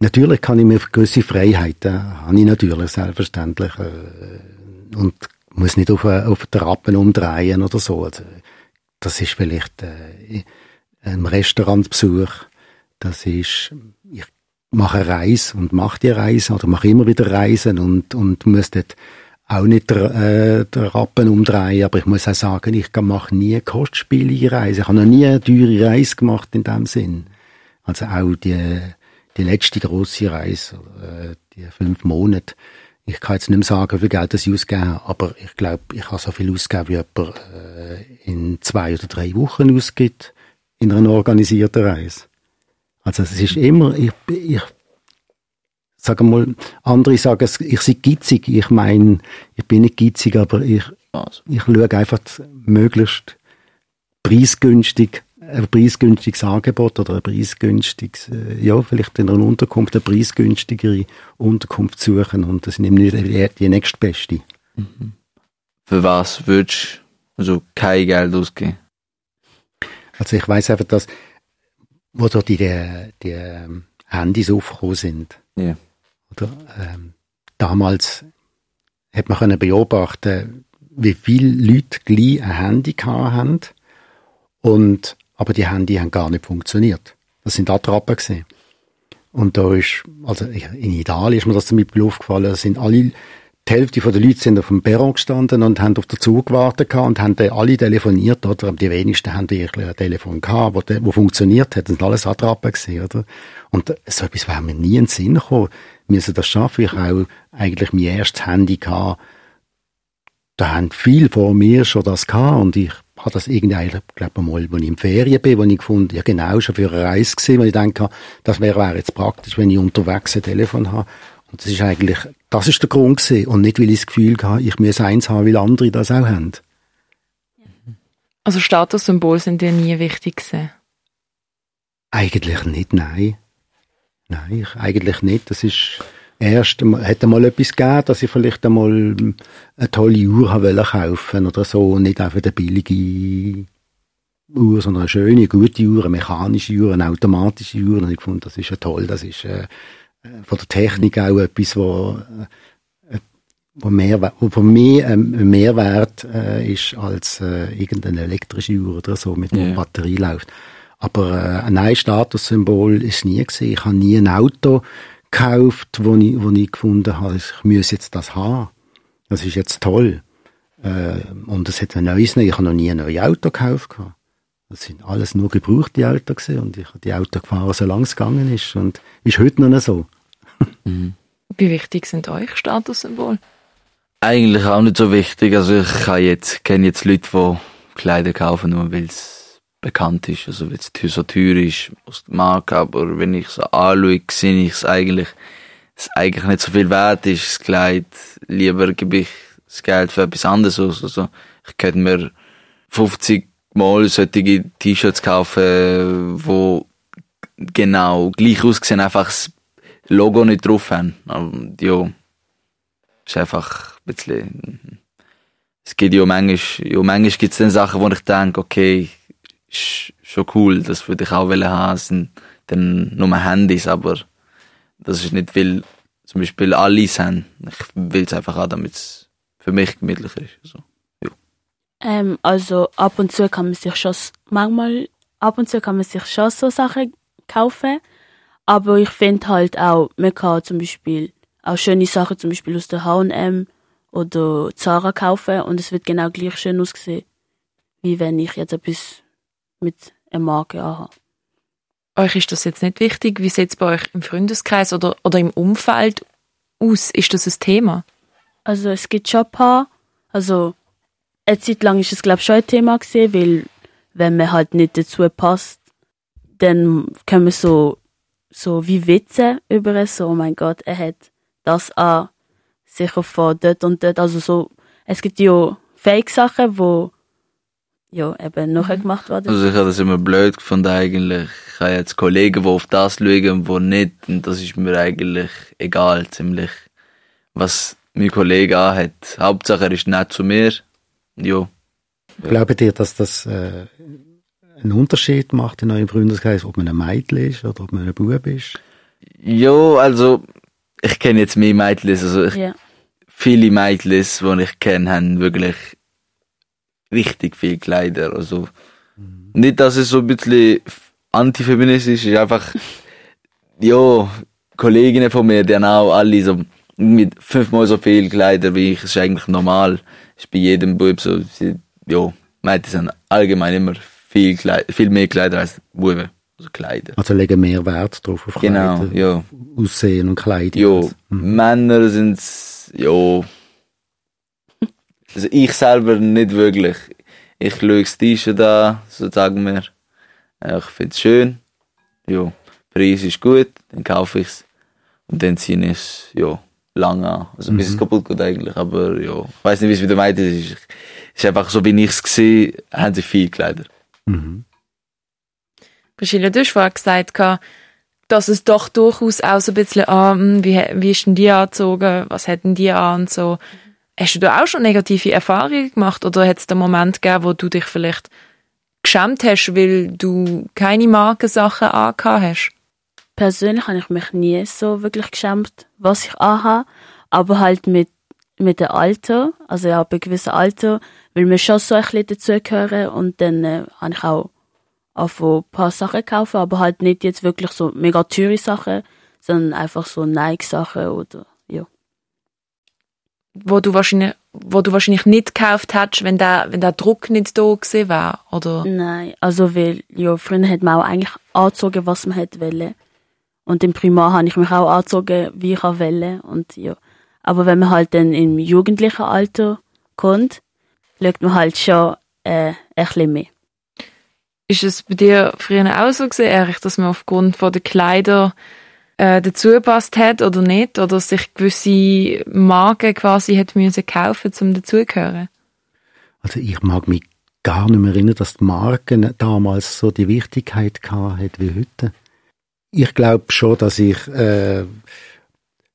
natürlich kann ich mir gewisse Freiheiten, habe ich natürlich, selbstverständlich, äh, und muss nicht auf, äh, auf den Rappen umdrehen oder so. Also, das ist vielleicht, äh, ein Restaurantbesuch, das ist, ich mache eine Reise und mache die Reise oder mache immer wieder Reisen und, und muss dort auch nicht äh, der Rappen umdrehen, aber ich muss auch sagen, ich mache nie kostspielige Reise. Ich habe noch nie eine teure Reise gemacht in dem Sinn. Also auch die, die letzte grosse Reise, äh, die fünf Monate. Ich kann jetzt nicht mehr sagen, wie viel Geld ich ausgegeben habe, aber ich glaube, ich habe so viel ausgegeben, wie jemand äh, in zwei oder drei Wochen ausgibt in einer organisierten Reise. Also es ist immer, ich, ich sage mal, andere sagen, ich sei gitzig. Ich meine, ich bin nicht gitzig, aber ich, ich schaue einfach möglichst preisgünstig, ein preisgünstiges Angebot oder ein preisgünstiges, äh, ja, vielleicht in einer Unterkunft eine preisgünstigere Unterkunft suchen und das nimmt nicht die, die nächstbeste. Mhm. Für was würdest du also kein Geld ausgeben? Also ich weiß einfach, dass wo da die, die, ähm, Handys aufgekommen sind. Yeah. Oder, ähm, damals hat man können beobachten, wie viele Leute gleich ein Handy haben und aber die Handy haben gar nicht funktioniert. Das sind Attrappen gesehen. Und da ist, also in Italien ist mir das zum Beispiel aufgefallen, sind alle die Hälfte der Leute sind auf dem Perron gestanden und haben auf den Zug gewartet und haben alle telefoniert, oder? Die wenigsten haben wirklich ein Telefon gehabt, wo, wo funktioniert hat. Das sind alles Attrappen gewesen, oder? Und so etwas wäre mir nie in den Sinn gekommen. Wir müssen das schaffen. Ich habe auch eigentlich mein erstes Handy gehabt. Da haben viele vor mir schon das gehabt und ich habe das irgendwie, ich glaube mal, als ich in Ferien bin, wo ich gefunden, ja genau, schon für eine Reise gesehen, wo ich denke, das wäre, wäre jetzt praktisch, wenn ich unterwegs ein Telefon habe. Und das ist eigentlich, das ist der Grund gewesen. Und nicht, weil ich das Gefühl hatte, ich muss eins haben, weil andere das auch haben. Also Statussymbole sind dir nie wichtig gewesen? Eigentlich nicht, nein. Nein, ich, eigentlich nicht. Das ist erst, hätte mal etwas gegeben, dass ich vielleicht einmal eine tolle Uhr haben kaufen oder so nicht einfach eine billige Uhr, sondern eine schöne, gute Uhr, eine mechanische Uhr, eine automatische Uhr. Und ich fand, das ist ja toll, das ist, äh, von der Technik auch etwas, wo, äh, wo, mehr, wo für mich ein Mehrwert äh, ist als äh, irgendeine elektrische Uhr oder so, mit einer yeah. Batterie läuft. Aber äh, ein neues Statussymbol ist nie gesehen. Ich habe nie ein Auto gekauft, wo ich, wo ich gefunden habe, ich muss jetzt das haben. Das ist jetzt toll. Äh, und es hat ein neues, ich habe noch nie ein neues Auto gekauft. Das sind alles nur gebrauchte Autos gewesen und ich habe die Auto gefahren, solange es gegangen ist und ist heute noch so. Mhm. Wie wichtig sind euch Statussymbole? Eigentlich auch nicht so wichtig. Also ich jetzt, kenne jetzt Leute, die Kleider kaufen, nur weil es bekannt ist, also teuer ist, aus der Marke, aber wenn ich so anschaue, sehe ich es eigentlich, es eigentlich nicht so viel wert ist, das Kleid. Lieber gebe ich das Geld für etwas anderes aus. Also ich könnte mir 50 mal solche T-Shirts kaufen, wo genau gleich aussehen, einfach das Logo nicht drauf haben. Und ja, ist einfach ein bisschen, es gibt ja manchmal, ja, manchmal gibt es dann Sachen, wo ich denke, okay, ist schon cool, das würde ich auch haben, sind dann nur Handys, aber das ist nicht, weil zum Beispiel Allis haben. Ich will es einfach auch, damit es für mich gemütlicher ist. Also. Ähm, also ab und zu kann man sich schon, manchmal, ab und zu kann man sich schon so Sachen kaufen. Aber ich finde halt auch, man kann zum Beispiel auch schöne Sachen zum Beispiel aus der H&M oder Zara kaufen und es wird genau gleich schön aussehen, wie wenn ich jetzt etwas mit einer Marke anhabe. Euch ist das jetzt nicht wichtig? Wie sieht es bei euch im Freundeskreis oder, oder im Umfeld aus? Ist das ein Thema? Also es gibt schon ein paar, also eine Zeit lang ist es glaube ich schon ein Thema gewesen, weil wenn man halt nicht dazu passt, dann können wir so so wie Witze über es, so oh mein Gott, er hat das an, sicher von dort und dort, also so, es gibt ja Fake-Sachen, wo ja eben nachher gemacht worden Also ich habe das immer blöd gefunden eigentlich. Ich habe jetzt Kollegen, die auf das schauen und die nicht. Und das ist mir eigentlich egal, ziemlich. Was mein Kollege anhat. Hauptsache er ist nett zu mir. Jo. Glaubt ihr, dass das äh, einen Unterschied macht in eurem Freundeskreis, ob man ein Mädchen ist oder ob man ein Bub ist? Jo, also ich kenne jetzt mehr Mädchen. Also ich, Ja. viele Mädchen, die ich kenne, haben wirklich richtig viel Kleider. Also nicht, dass es so ein bisschen antifeministisch ist, einfach ja, Kolleginnen von mir, die haben auch alle so mit fünfmal so viel Kleider wie ich. Das ist eigentlich normal. Ist bei jedem Bub so. Ja, Mädchen sind allgemein immer viel, Kleid, viel mehr Kleider als Buben. Also Kleider. Also legen mehr Wert drauf auf Genau, Kleider, ja. Aussehen und Kleidung. Jo, Männer sind's, jo. Also ich selber nicht wirklich. Ich schaue das T-Shirt an, so sagen wir. Äh, Ich find's schön. Jo, Preis ist gut, dann kaufe ich's. Und dann ziehe ich es, jo, lang an. Also bis es kaputt geht eigentlich, aber jo. Ich weiß nicht, wie es mit der Mädchen ist. Ich- Es ist einfach so, wie ich es gesehen haben sie viel Kleider. Mhm. Priscilla, du hast vorher gesagt, dass es doch durchaus auch so ein bisschen, ah, hm, wie, wie ist denn die angezogen, was hätten die an und so. Hast du da auch schon negative Erfahrungen gemacht oder hat es den Moment gegeben, wo du dich vielleicht geschämt hast, weil du keine Markensachen angehabt hast? Persönlich habe ich mich nie so wirklich geschämt, was ich anhabe, aber halt mit, mit dem Alter, also ja, bei gewissem Alter, will mir schon so ein bisschen dazugehören und dann äh, habe ich auch angefangen, ein paar Sachen kaufen, aber halt nicht jetzt wirklich so mega teure Sachen, sondern einfach so Nike-Sachen oder, ja. Wo du wahrscheinlich, wo du wahrscheinlich nicht gekauft hättest, wenn der, wenn der Druck nicht da gewesen wäre, oder? Nein, also weil, ja, früher hat man auch eigentlich angezogen, was man hätte wollen. Und im Primar habe ich mich auch angezogen, wie ich wollte. Und ja. Aber wenn man halt dann im jugendlichen Alter kommt, schaut man halt schon äh, ein bisschen mehr. Ist es bei dir früher auch so gewesen, Erich, dass man aufgrund von der Kleider äh, dazu gepasst hat oder nicht? Oder sich gewisse Marken quasi hat müssen kaufen, um dazugehören? Also ich mag mich gar nicht mehr erinnern, dass die Marken damals so die Wichtigkeit hat wie heute. Ich glaube schon, dass ich äh,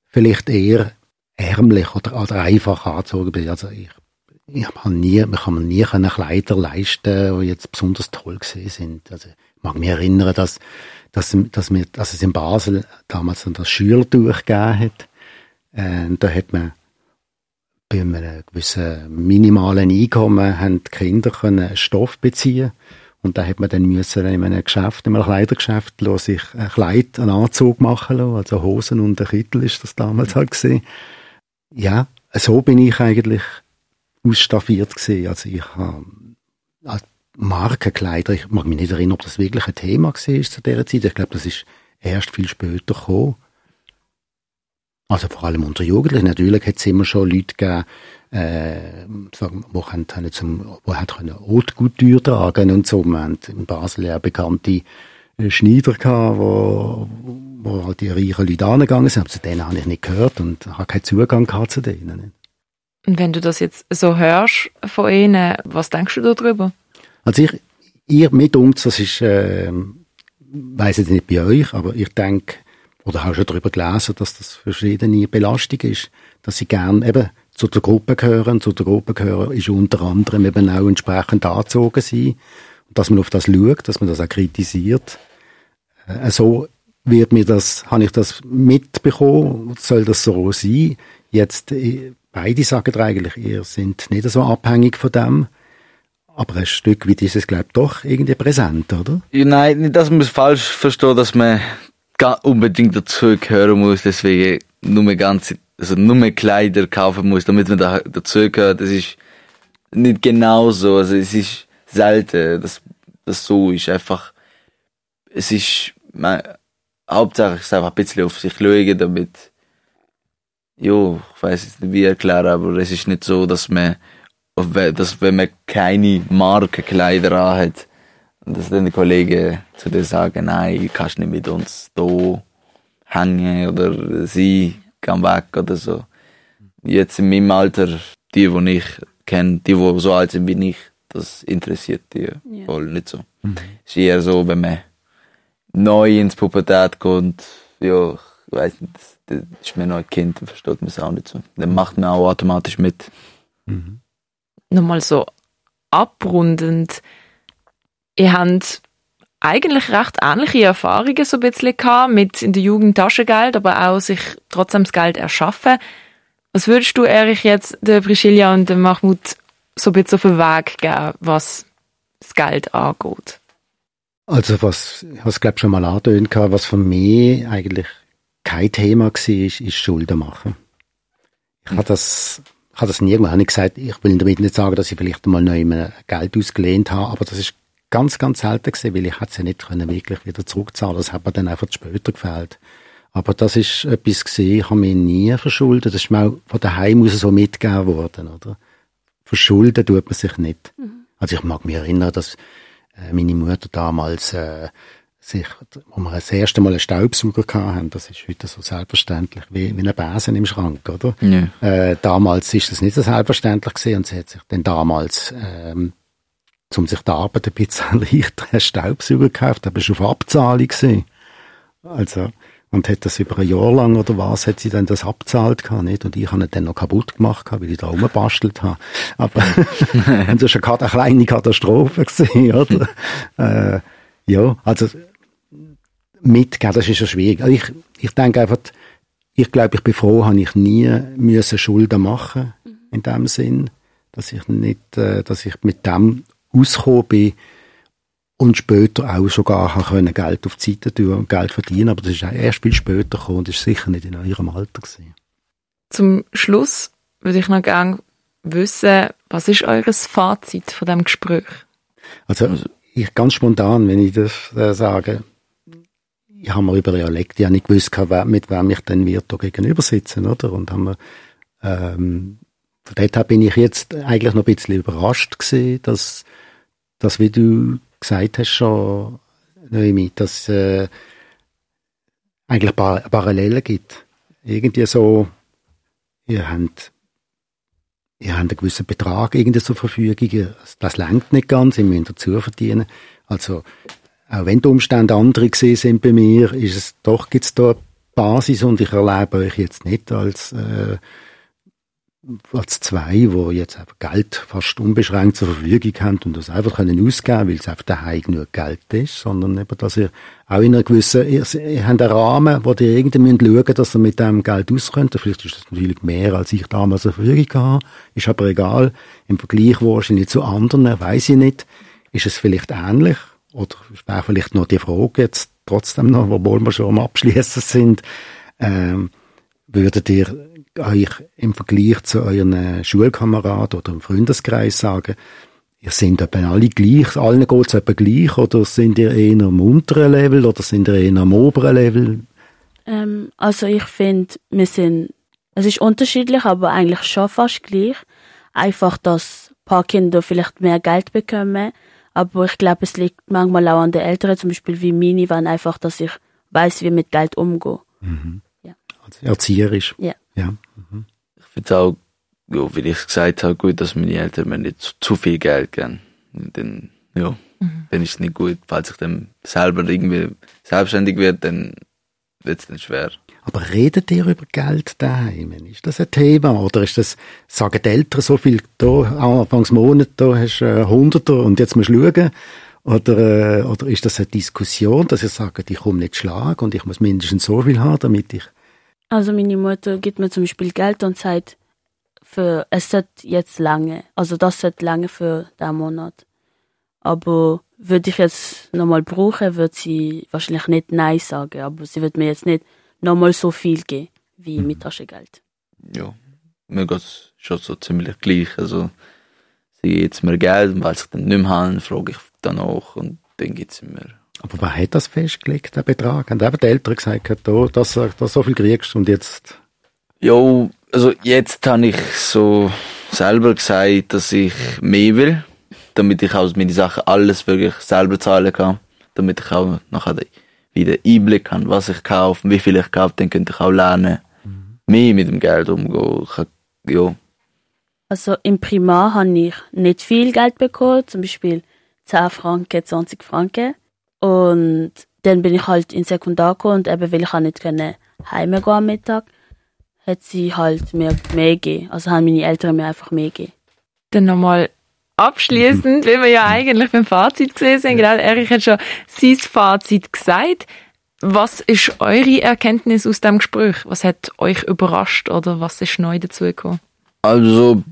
vielleicht eher ärmlich oder, oder einfach angezogen bin. Also ich, ich habe nie, ich kann mir nie Kleider leisten, die jetzt besonders toll gesehen sind. Also ich mag mich erinnern, dass, dass, dass, wir, dass es in Basel damals das Schülertuch gegeben hat. Äh, da hat man bei einem gewissen minimalen Einkommen haben die Kinder können Stoff beziehen und da hat man dann müssen in einem Geschäft, in einem Kleidergeschäft, sich ein Kleid, einen Anzug machen lassen, also Hosen und ein Kittel ist das damals halt gesehen. Ja, so bin ich eigentlich ausstaffiert gesehen. Also ich habe Markenkleider, ich mag mich nicht erinnern, ob das wirklich ein Thema war zu dieser Zeit. Ich glaube, das ist erst viel später gekommen. Also vor allem unter Jugendlichen. Natürlich hat es immer schon Leute gegeben, äh, sagen, wo haben, zum, wo hat können Haute Couture tragen und so. Wir haben in Basel ja bekannte äh, Schneider gehabt, wo, wo halt die reichen Leute angegangen sind. Aber zu denen habe ich nicht gehört und habe keinen Zugang gehabt zu denen. Und wenn du das jetzt so hörst von ihnen, was denkst du darüber? Also ich, ihr mit uns, das ist, äh, weiß jetzt nicht bei euch, aber ich denke, oder habe schon darüber gelesen, dass das verschiedene Belastung ist, dass sie gern eben zu der Gruppe gehören. Zu der Gruppe gehören ist unter anderem eben auch entsprechend angezogen sein. Und dass man auf das schaut, dass man das auch kritisiert. Äh, so wird mir das, habe ich das mitbekommen, soll das so sein? Jetzt, äh, beide sagen eigentlich, ihr sind nicht so abhängig von dem. Aber ein Stück weit ist es, glaube ich, doch irgendwie präsent, oder? Ja, nein, nicht, dass man es falsch versteht, dass man unbedingt dazugehören muss, deswegen nur ganze, also nur Kleider kaufen muss, damit man da, dazugehört. Das ist nicht genau so. Also es ist selten, dass das so ist. Einfach, es ist, man, Hauptsache, ist einfach ein bisschen auf sich schauen, damit, jo, ich weiß nicht wie erklären, aber es ist nicht so, dass man, dass wenn man keine Markenkleider anhat, dass dann die Kollegen zu dir sagen, nein, kannst nicht mit uns da hängen oder sie gehen weg oder so. Jetzt in meinem Alter, die, die ich kenne, die, die so alt sind wie ich, das interessiert die Ja. voll nicht so. Es ist eher so, wenn man neu ins Pubertät kommt, ja, ich weiß nicht, das, das ist mir noch ein Kind, dann versteht man es auch nicht so. Dann macht man auch automatisch mit. Nochmal so abrundend. Ihr habt eigentlich recht ähnliche Erfahrungen so ein bisschen gehabt, mit in der Jugend Taschengeld, aber auch sich trotzdem das Geld erschaffen. Was würdest du, Erich, jetzt der Priscilla und dem Mahmoud so ein bisschen auf den Weg geben, was das Geld angeht? Also was, ich habe es glaube schon mal angetönt, gehabt, was für mich eigentlich kein Thema war, ist, ist Schulden machen. Ich habe das, ich habe das nirgendwo auch nicht gesagt, ich will damit nicht sagen, dass ich vielleicht mal noch immer Geld ausgelehnt habe, aber das ist ganz, ganz selten gewesen, weil ich hätte es ja nicht können wirklich wieder zurückzahlen Das hat mir dann einfach später gefällt. Aber das ist etwas gewesen, ich habe mich nie verschuldet. Das ist mir auch von daheim aus so mitgegeben worden, oder? Verschulden tut man sich nicht. Also ich mag mich erinnern, dass äh, meine Mutter damals äh, sich, wo wir das erste Mal einen Staubsauger hatten, das ist heute so selbstverständlich wie, wie ein Besen im Schrank, oder? Ja. Äh, damals ist das nicht so selbstverständlich gewesen und sie hat sich dann damals, ähm, um sich die Arbeit ein bisschen leichter einen Staubsauger gekauft, aber war auf Abzahlung gewesen. Also, und hat das über ein Jahr lang oder was, hat sie dann das abzahlt gehabt, nicht? Und ich habe ihn dann noch kaputt gemacht gehabt, weil ich da rumbastelt habe. Aber, und das war eine kleine Katastrophe gewesen, oder? äh, ja, also, mitgeben, das ist ja schwierig. Also ich, ich denke einfach, ich glaube, ich bin froh, habe ich nie müssen Schulden machen, in dem Sinn, dass ich nicht, äh, dass ich mit dem ausgekommen bin und später auch sogar können Geld auf die Seite tun und Geld verdienen, aber das ist erst viel später gekommen und ist sicher nicht in eurem Alter gewesen. Zum Schluss würde ich noch gerne wissen, was ist eures Fazit von dem Gespräch? Also, ich ganz spontan, wenn ich das äh, sage, ich habe mir überlegt, ich habe nicht gewusst, mit wem ich dann wird da gegenüber sitzen, oder? Und haben wir, ähm, von dort her bin ich jetzt eigentlich noch ein bisschen überrascht gewesen, dass, dass wie du gesagt hast schon, Noemi, dass äh, eigentlich Par Parallelen gibt. Irgendwie so, ihr habt ihr habt einen gewissen Betrag irgendwie zur Verfügung. Das langt nicht ganz, ihr müsst dazu verdienen. Also, auch wenn die Umstände andere gewesen sind bei mir, ist es doch, gibt's da eine Basis und ich erlebe euch jetzt nicht als, äh, als zwei, wo jetzt einfach Geld fast unbeschränkt zur Verfügung haben und das einfach können ausgeben, weil es einfach daheim genug Geld ist, sondern eben, dass ihr auch in einer gewissen, ihr, ihr habt einen Rahmen, wo ihr irgendwie müsst schauen, dass ihr mit dem Geld auskommt. Vielleicht ist das natürlich mehr, als ich damals zur Verfügung hatte. Ist aber egal. Im Vergleich wahrscheinlich zu anderen, weiß ich nicht. Ist es vielleicht ähnlich? Oder wäre vielleicht noch die Frage jetzt trotzdem noch, obwohl wir schon am Abschließen sind, ähm, würdet ihr euch im Vergleich zu euren Schulkameraden oder im Freundeskreis sagen, ihr seid etwa alle gleich, allen geht es etwa gleich, oder sind ihr eher am unteren Level, oder sind ihr eher am oberen Level? Ähm, also ich finde, wir sind, es ist unterschiedlich, aber eigentlich schon fast gleich. Einfach, dass ein paar Kinder vielleicht mehr Geld bekommen, aber ich glaube, es liegt manchmal auch an den Eltern, zum Beispiel wie meine, waren einfach, dass ich weiß, wie mit Geld umgehen. Also erzieherisch. Ja. Ja. Ich finde es auch, ja, wie ich es gesagt habe, gut, dass meine Eltern mir nicht zu, zu viel Geld geben. Dann, ja, dann ist es nicht gut. Falls ich dann selber irgendwie selbstständig wird, dann wird es dann schwer. Aber redet ihr über Geld daheim? Ist das ein Thema? Oder ist das, sagen die Eltern so viel, da, Anfangs Monat, da hast du äh, Hunderter und jetzt musst du schauen? Oder, äh, oder ist das eine Diskussion, dass ihr sagt, ich komme nicht schlagen und ich muss mindestens so viel haben, damit ich... Also meine Mutter gibt mir zum Beispiel Geld und sagt, für, es sollte jetzt lange, also das sollte lange für den Monat. Aber würde ich jetzt nochmal brauchen, würde sie wahrscheinlich nicht Nein sagen, aber sie wird mir jetzt nicht nochmal so viel geben wie mit Taschengeld. Ja, mir geht's schon so ziemlich gleich. Also, sie gibt mir Geld und weil ich dann nicht mehr habe, frage ich danach und dann gibt sie mir. Aber wer hat das festgelegt, der Betrag? Haben eben die Eltern gesagt, da, das, das so viel kriegst du und jetzt... Ja, also jetzt habe ich so selber gesagt, dass ich mehr will, damit ich auch meine Sachen alles wirklich selber zahlen kann, damit ich auch nachher wieder Einblick habe, was ich kaufe, wie viel ich kaufe, dann könnte ich auch lernen, mhm. mehr mit dem Geld umgehen. Ich, ja. Also im Primar habe ich nicht viel Geld bekommen, zum Beispiel 10 Franken, 20 Franken. Und dann bin ich halt in Sekundar gekommen und eben, weil ich auch nicht können heimgehen am Mittag, hat sie halt mir mehr gegeben. Also haben meine Eltern mir einfach mehr gegeben. Dann nochmal abschließend, wie wir ja eigentlich beim Fazit gesehen sind, genau, Erich hat schon sein Fazit gesagt. Was ist eure Erkenntnis aus dem Gespräch? Was hat euch überrascht oder was ist neu dazugekommen? Also,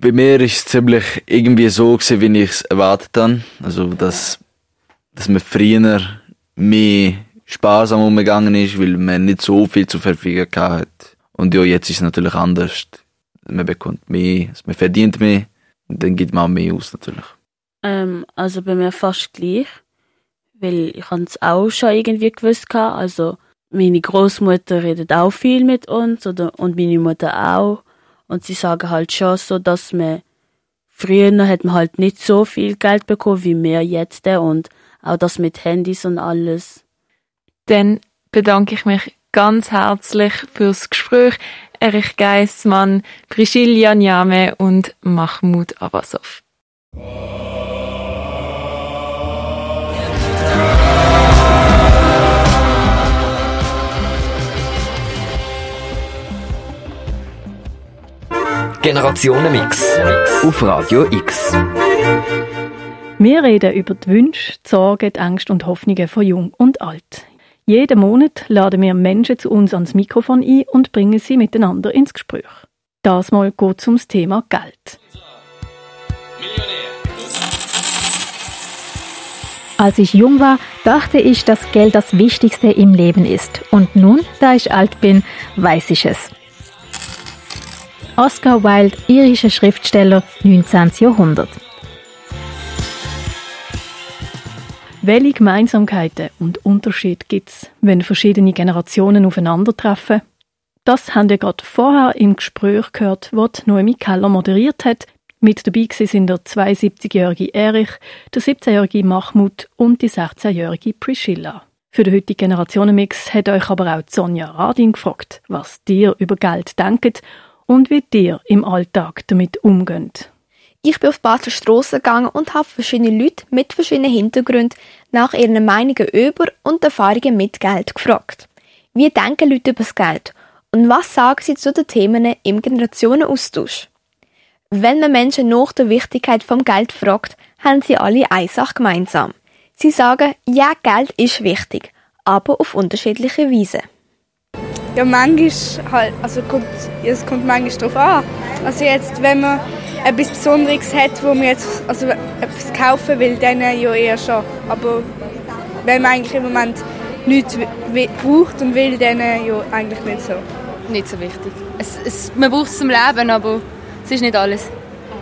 bei mir ist es ziemlich irgendwie so gewesen, wie ich es erwartet habe. Also, dass, dass man früher mehr sparsam umgegangen ist, weil man nicht so viel zur Verfügung hat. Und ja, jetzt ist es natürlich anders. Man bekommt mehr, man verdient mehr dann gibt man auch mehr aus natürlich. Ähm, also bei mir fast gleich, weil ich es auch schon irgendwie gewusst hatte. Also meine Großmutter redet auch viel mit uns oder, und meine Mutter auch. Und sie sagen halt schon so, dass man früher hat man halt nicht so viel Geld bekommen wie wir jetzt und auch das mit Handys und alles. Dann bedanke ich mich ganz herzlich fürs Gespräch. Erich Geissmann, Priscilla Niame und Mahmoud Abbasov. Generationenmix auf Radio X. Wir reden über die Wünsche, die Sorgen, die Ängste und Hoffnungen von Jung und Alt. Jeden Monat laden wir Menschen zu uns ans Mikrofon ein und bringen sie miteinander ins Gespräch. Das mal geht es ums Thema Geld. Als ich jung war, dachte ich, dass Geld das Wichtigste im Leben ist. Und nun, da ich alt bin, weiß ich es. Oscar Wilde, irischer Schriftsteller, 19. Jahrhundert. Welche Gemeinsamkeiten und Unterschiede gibt es, wenn verschiedene Generationen aufeinandertreffen? Das haben wir gerade vorher im Gespräch gehört, das Noemi Keller moderiert hat. Mit dabei sind der 72-jährige Erich, der 17-jährige Mahmoud und die 16-jährige Priscilla. Für den heutigen Generationenmix hat euch aber auch Sonja Radin gefragt, was dir über Geld denkt und wie dir im Alltag damit umgeht. Ich bin auf Basler Strasse gegangen und habe verschiedene Leute mit verschiedenen Hintergründen nach ihren Meinungen über und Erfahrungen mit Geld gefragt. Wie denken Leute über das Geld und was sagen sie zu den Themen im Generationenaustausch? Wenn man Menschen nach der Wichtigkeit vom Geld fragt, haben sie alle eine Sache gemeinsam. Sie sagen, ja, Geld ist wichtig, aber auf unterschiedliche Weise. Ja, manchmal halt, also kommt, es kommt manchmal darauf an. Also jetzt, wenn man etwas Besonderes hat, wo man jetzt also etwas kaufen will, dann ja eher schon. Aber wenn man eigentlich im Moment nichts braucht und will, dann ja eigentlich nicht so. Nicht so wichtig. Es, es, man braucht es zum Leben, aber es ist nicht alles.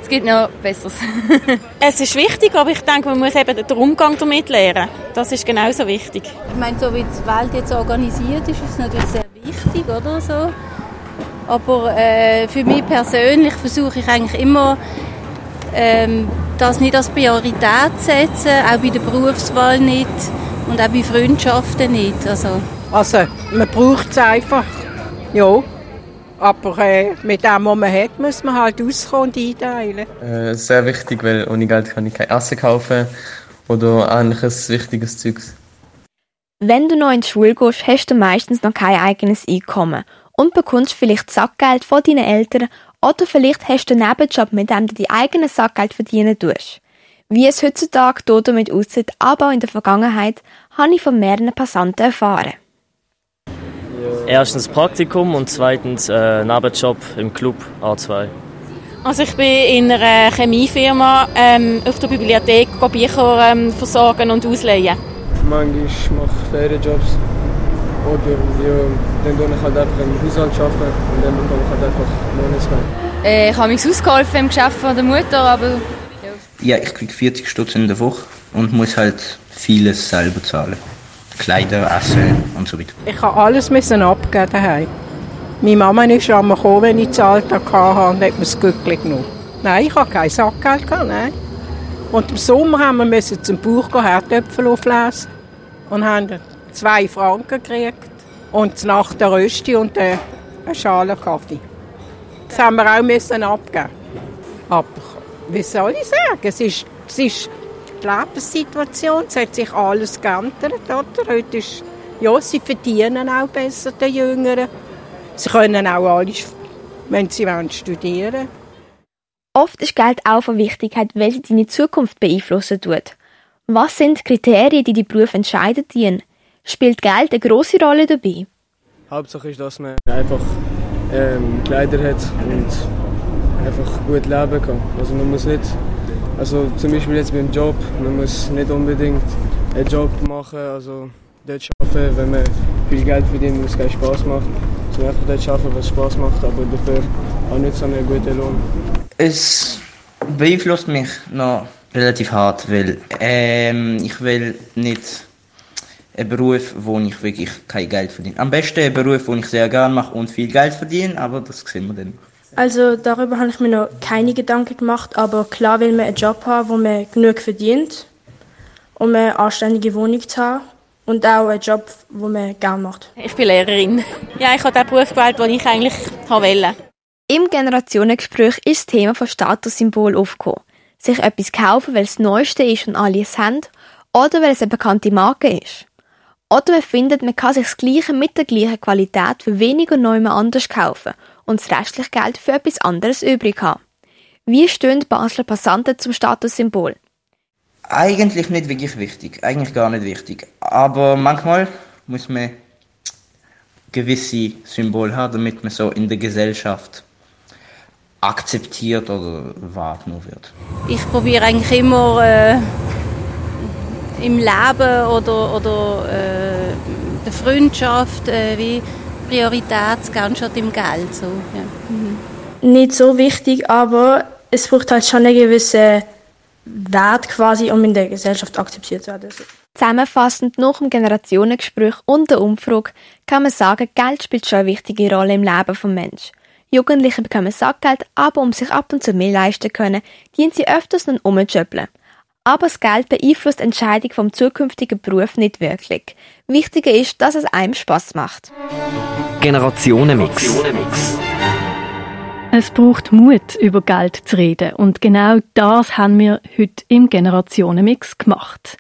Es gibt noch Besseres. es ist wichtig, aber ich denke, man muss eben den Umgang damit lernen. Das ist genauso wichtig. Ich meine, so wie die Welt jetzt organisiert ist, ist es natürlich sehr wichtig, oder so. Aber äh, für mich persönlich versuche ich eigentlich immer, ähm, das nicht als Priorität zu setzen, auch bei der Berufswahl nicht und auch bei Freundschaften nicht. Also, also man braucht es einfach, ja. Aber äh, mit dem, was man hat, muss man halt auskommen und einteilen. Äh, sehr wichtig, weil ohne Geld kann ich kein Essen kaufen oder ähnliches wichtiges Zeugs. Wenn du noch in die Schule gehst, hast du meistens noch kein eigenes Einkommen und bekommst vielleicht Sackgeld von deinen Eltern oder vielleicht hast du einen Nebenjob, mit dem du dein eigenes Sackgeld verdienen tust. Wie es heutzutage hier damit aussieht, aber auch in der Vergangenheit, habe ich von mehreren Passanten erfahren. Erstens Praktikum und zweitens äh, Nebenjob im Club A2. Also ich bin in einer Chemiefirma ähm, auf der Bibliothek Bücher ähm, versorgen und ausleihen. Manchmal mache ich Ferienjobs oder ja, dann tue ich halt einfach im Haushalt arbeiten und dann bekomme ich halt einfach Monatsgeld. Äh, ich habe mich ausgeholfen im Geschäft von der Mutter, aber... Ja, ich kriege 40 Stutz in der Woche und muss halt vieles selber zahlen. Kleider, Essen und so weiter. Ich habe alles müssen abgeben daheim. Meine Mama ist schon einmal gekommen, wenn ich gezahlt hatte und hat mir das Gückli genommen. Nein, ich habe kein Sackgeld gehabt, nein. Und im Sommer haben wir müssen zum Bauch gehen, Herdöpfel auflesen und haben zwei Franken gekriegt und nach der Rösti und eine Schale Kaffee. Das haben wir auch müssen abgeben. Aber wie soll ich sagen, es ist, es ist die Lebenssituation, es hat sich alles geändert. Oder? Heute ist, ja, sie verdienen auch besser, die Jüngeren. Sie können auch alles, wenn sie wollen, studieren Oft ist Geld auch von Wichtigkeit, weil sie deine Zukunft beeinflussen tut. Was sind die Kriterien, die die Berufe entscheiden dienen? Spielt Geld eine grosse Rolle dabei? Hauptsache ist, dass man einfach ähm, Kleider hat und einfach gut leben kann. Also man muss nicht, also zum Beispiel jetzt beim Job, man muss nicht unbedingt einen Job machen, also dort arbeiten, wenn man viel Geld verdient und es keinen Spaß macht. Also einfach dort arbeiten, was Spaß macht, aber dafür auch nicht so einen guten Lohn. Es beeinflusst mich noch relativ hart, weil ähm, ich will nicht einen Beruf, wo ich wirklich kein Geld verdiene. Am besten einen Beruf, den ich sehr gerne mache und viel Geld verdiene, aber das sehen wir dann. Also darüber habe ich mir noch keine Gedanken gemacht, aber klar will man einen Job haben, wo man genug verdient, um eine anständige Wohnung zu haben und auch einen Job, wo man gerne macht. Ich bin Lehrerin. Ja, ich habe den Beruf gewählt, den ich eigentlich wollte. Im Generationengespräch ist das Thema von Statussymbol aufgekommen. Sich etwas kaufen, weil es das Neueste ist und alle es haben, oder weil es eine bekannte Marke ist. Oder man findet, man kann sich das Gleiche mit der gleichen Qualität für weniger neu anders kaufen und das restliche Geld für etwas anderes übrig haben. Wie stehen Basler Passanten zum Statussymbol? Eigentlich nicht wirklich wichtig, eigentlich gar nicht wichtig. Aber manchmal muss man gewisse Symbole haben, damit man so in der Gesellschaft akzeptiert oder wahrgenommen wird. Ich probiere eigentlich immer äh, im Leben oder, oder äh, der Freundschaft äh, wie Priorität zu geben, statt im Geld. So, ja. mhm. Nicht so wichtig, aber es braucht halt schon einen gewissen Wert quasi, um in der Gesellschaft akzeptiert zu werden. Zusammenfassend nach dem Generationengespräch und der Umfrage kann man sagen, Geld spielt schon eine wichtige Rolle im Leben des Menschen. Jugendliche bekommen Sackgeld, aber um sich ab und zu mehr leisten zu können, dienen sie öfters noch umzujöppeln. Aber das Geld beeinflusst die Entscheidung vom zukünftigen Beruf nicht wirklich. Wichtiger ist, dass es einem Spaß macht. Generationenmix. Es braucht Mut, über Geld zu reden. Und genau das haben wir heute im Generationenmix gemacht.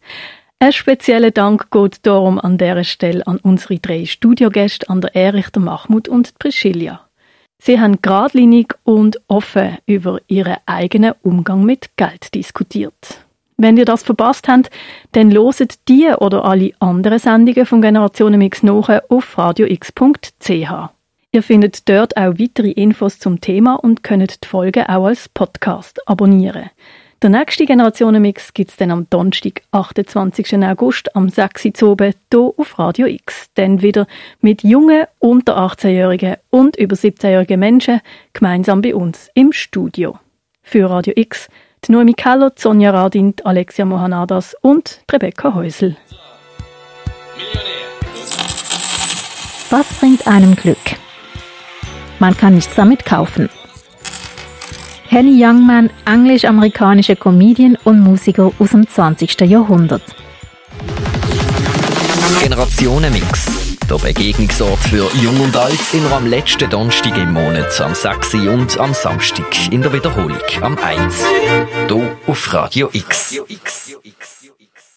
Ein spezieller Dank geht darum an dieser Stelle an unsere drei Studiogäste, an der Erich, der Mahmoud und Priscilla. Sie haben geradlinig und offen über ihren eigenen Umgang mit Geld diskutiert. Wenn ihr das verpasst habt, dann loset die oder alle anderen Sendungen vom Generationenmix nach auf radiox.ch. Ihr findet dort auch weitere Infos zum Thema und könnt die Folge auch als Podcast abonnieren. Der nächste Generationenmix gibt es dann am Donnerstag, 28. August, am 6. Uhr hier auf Radio X. Dann wieder mit jungen, unter 18-Jährigen und über 17-jährigen Menschen gemeinsam bei uns im Studio. Für Radio X die Noemi Keller, Sonja Radin, Alexia Mohanadas und Rebecca Häusel. Was bringt einem Glück? Man kann nichts damit kaufen. Henny Youngman, englisch-amerikanischer Comedian und Musiker aus dem 20. Jahrhundert. Generationenmix. Der Begegnungsort für Jung und Alt immer am letzten Donnerstag im Monat, am 6. und am Samstag in der Wiederholung am 1. Hier auf Radio X.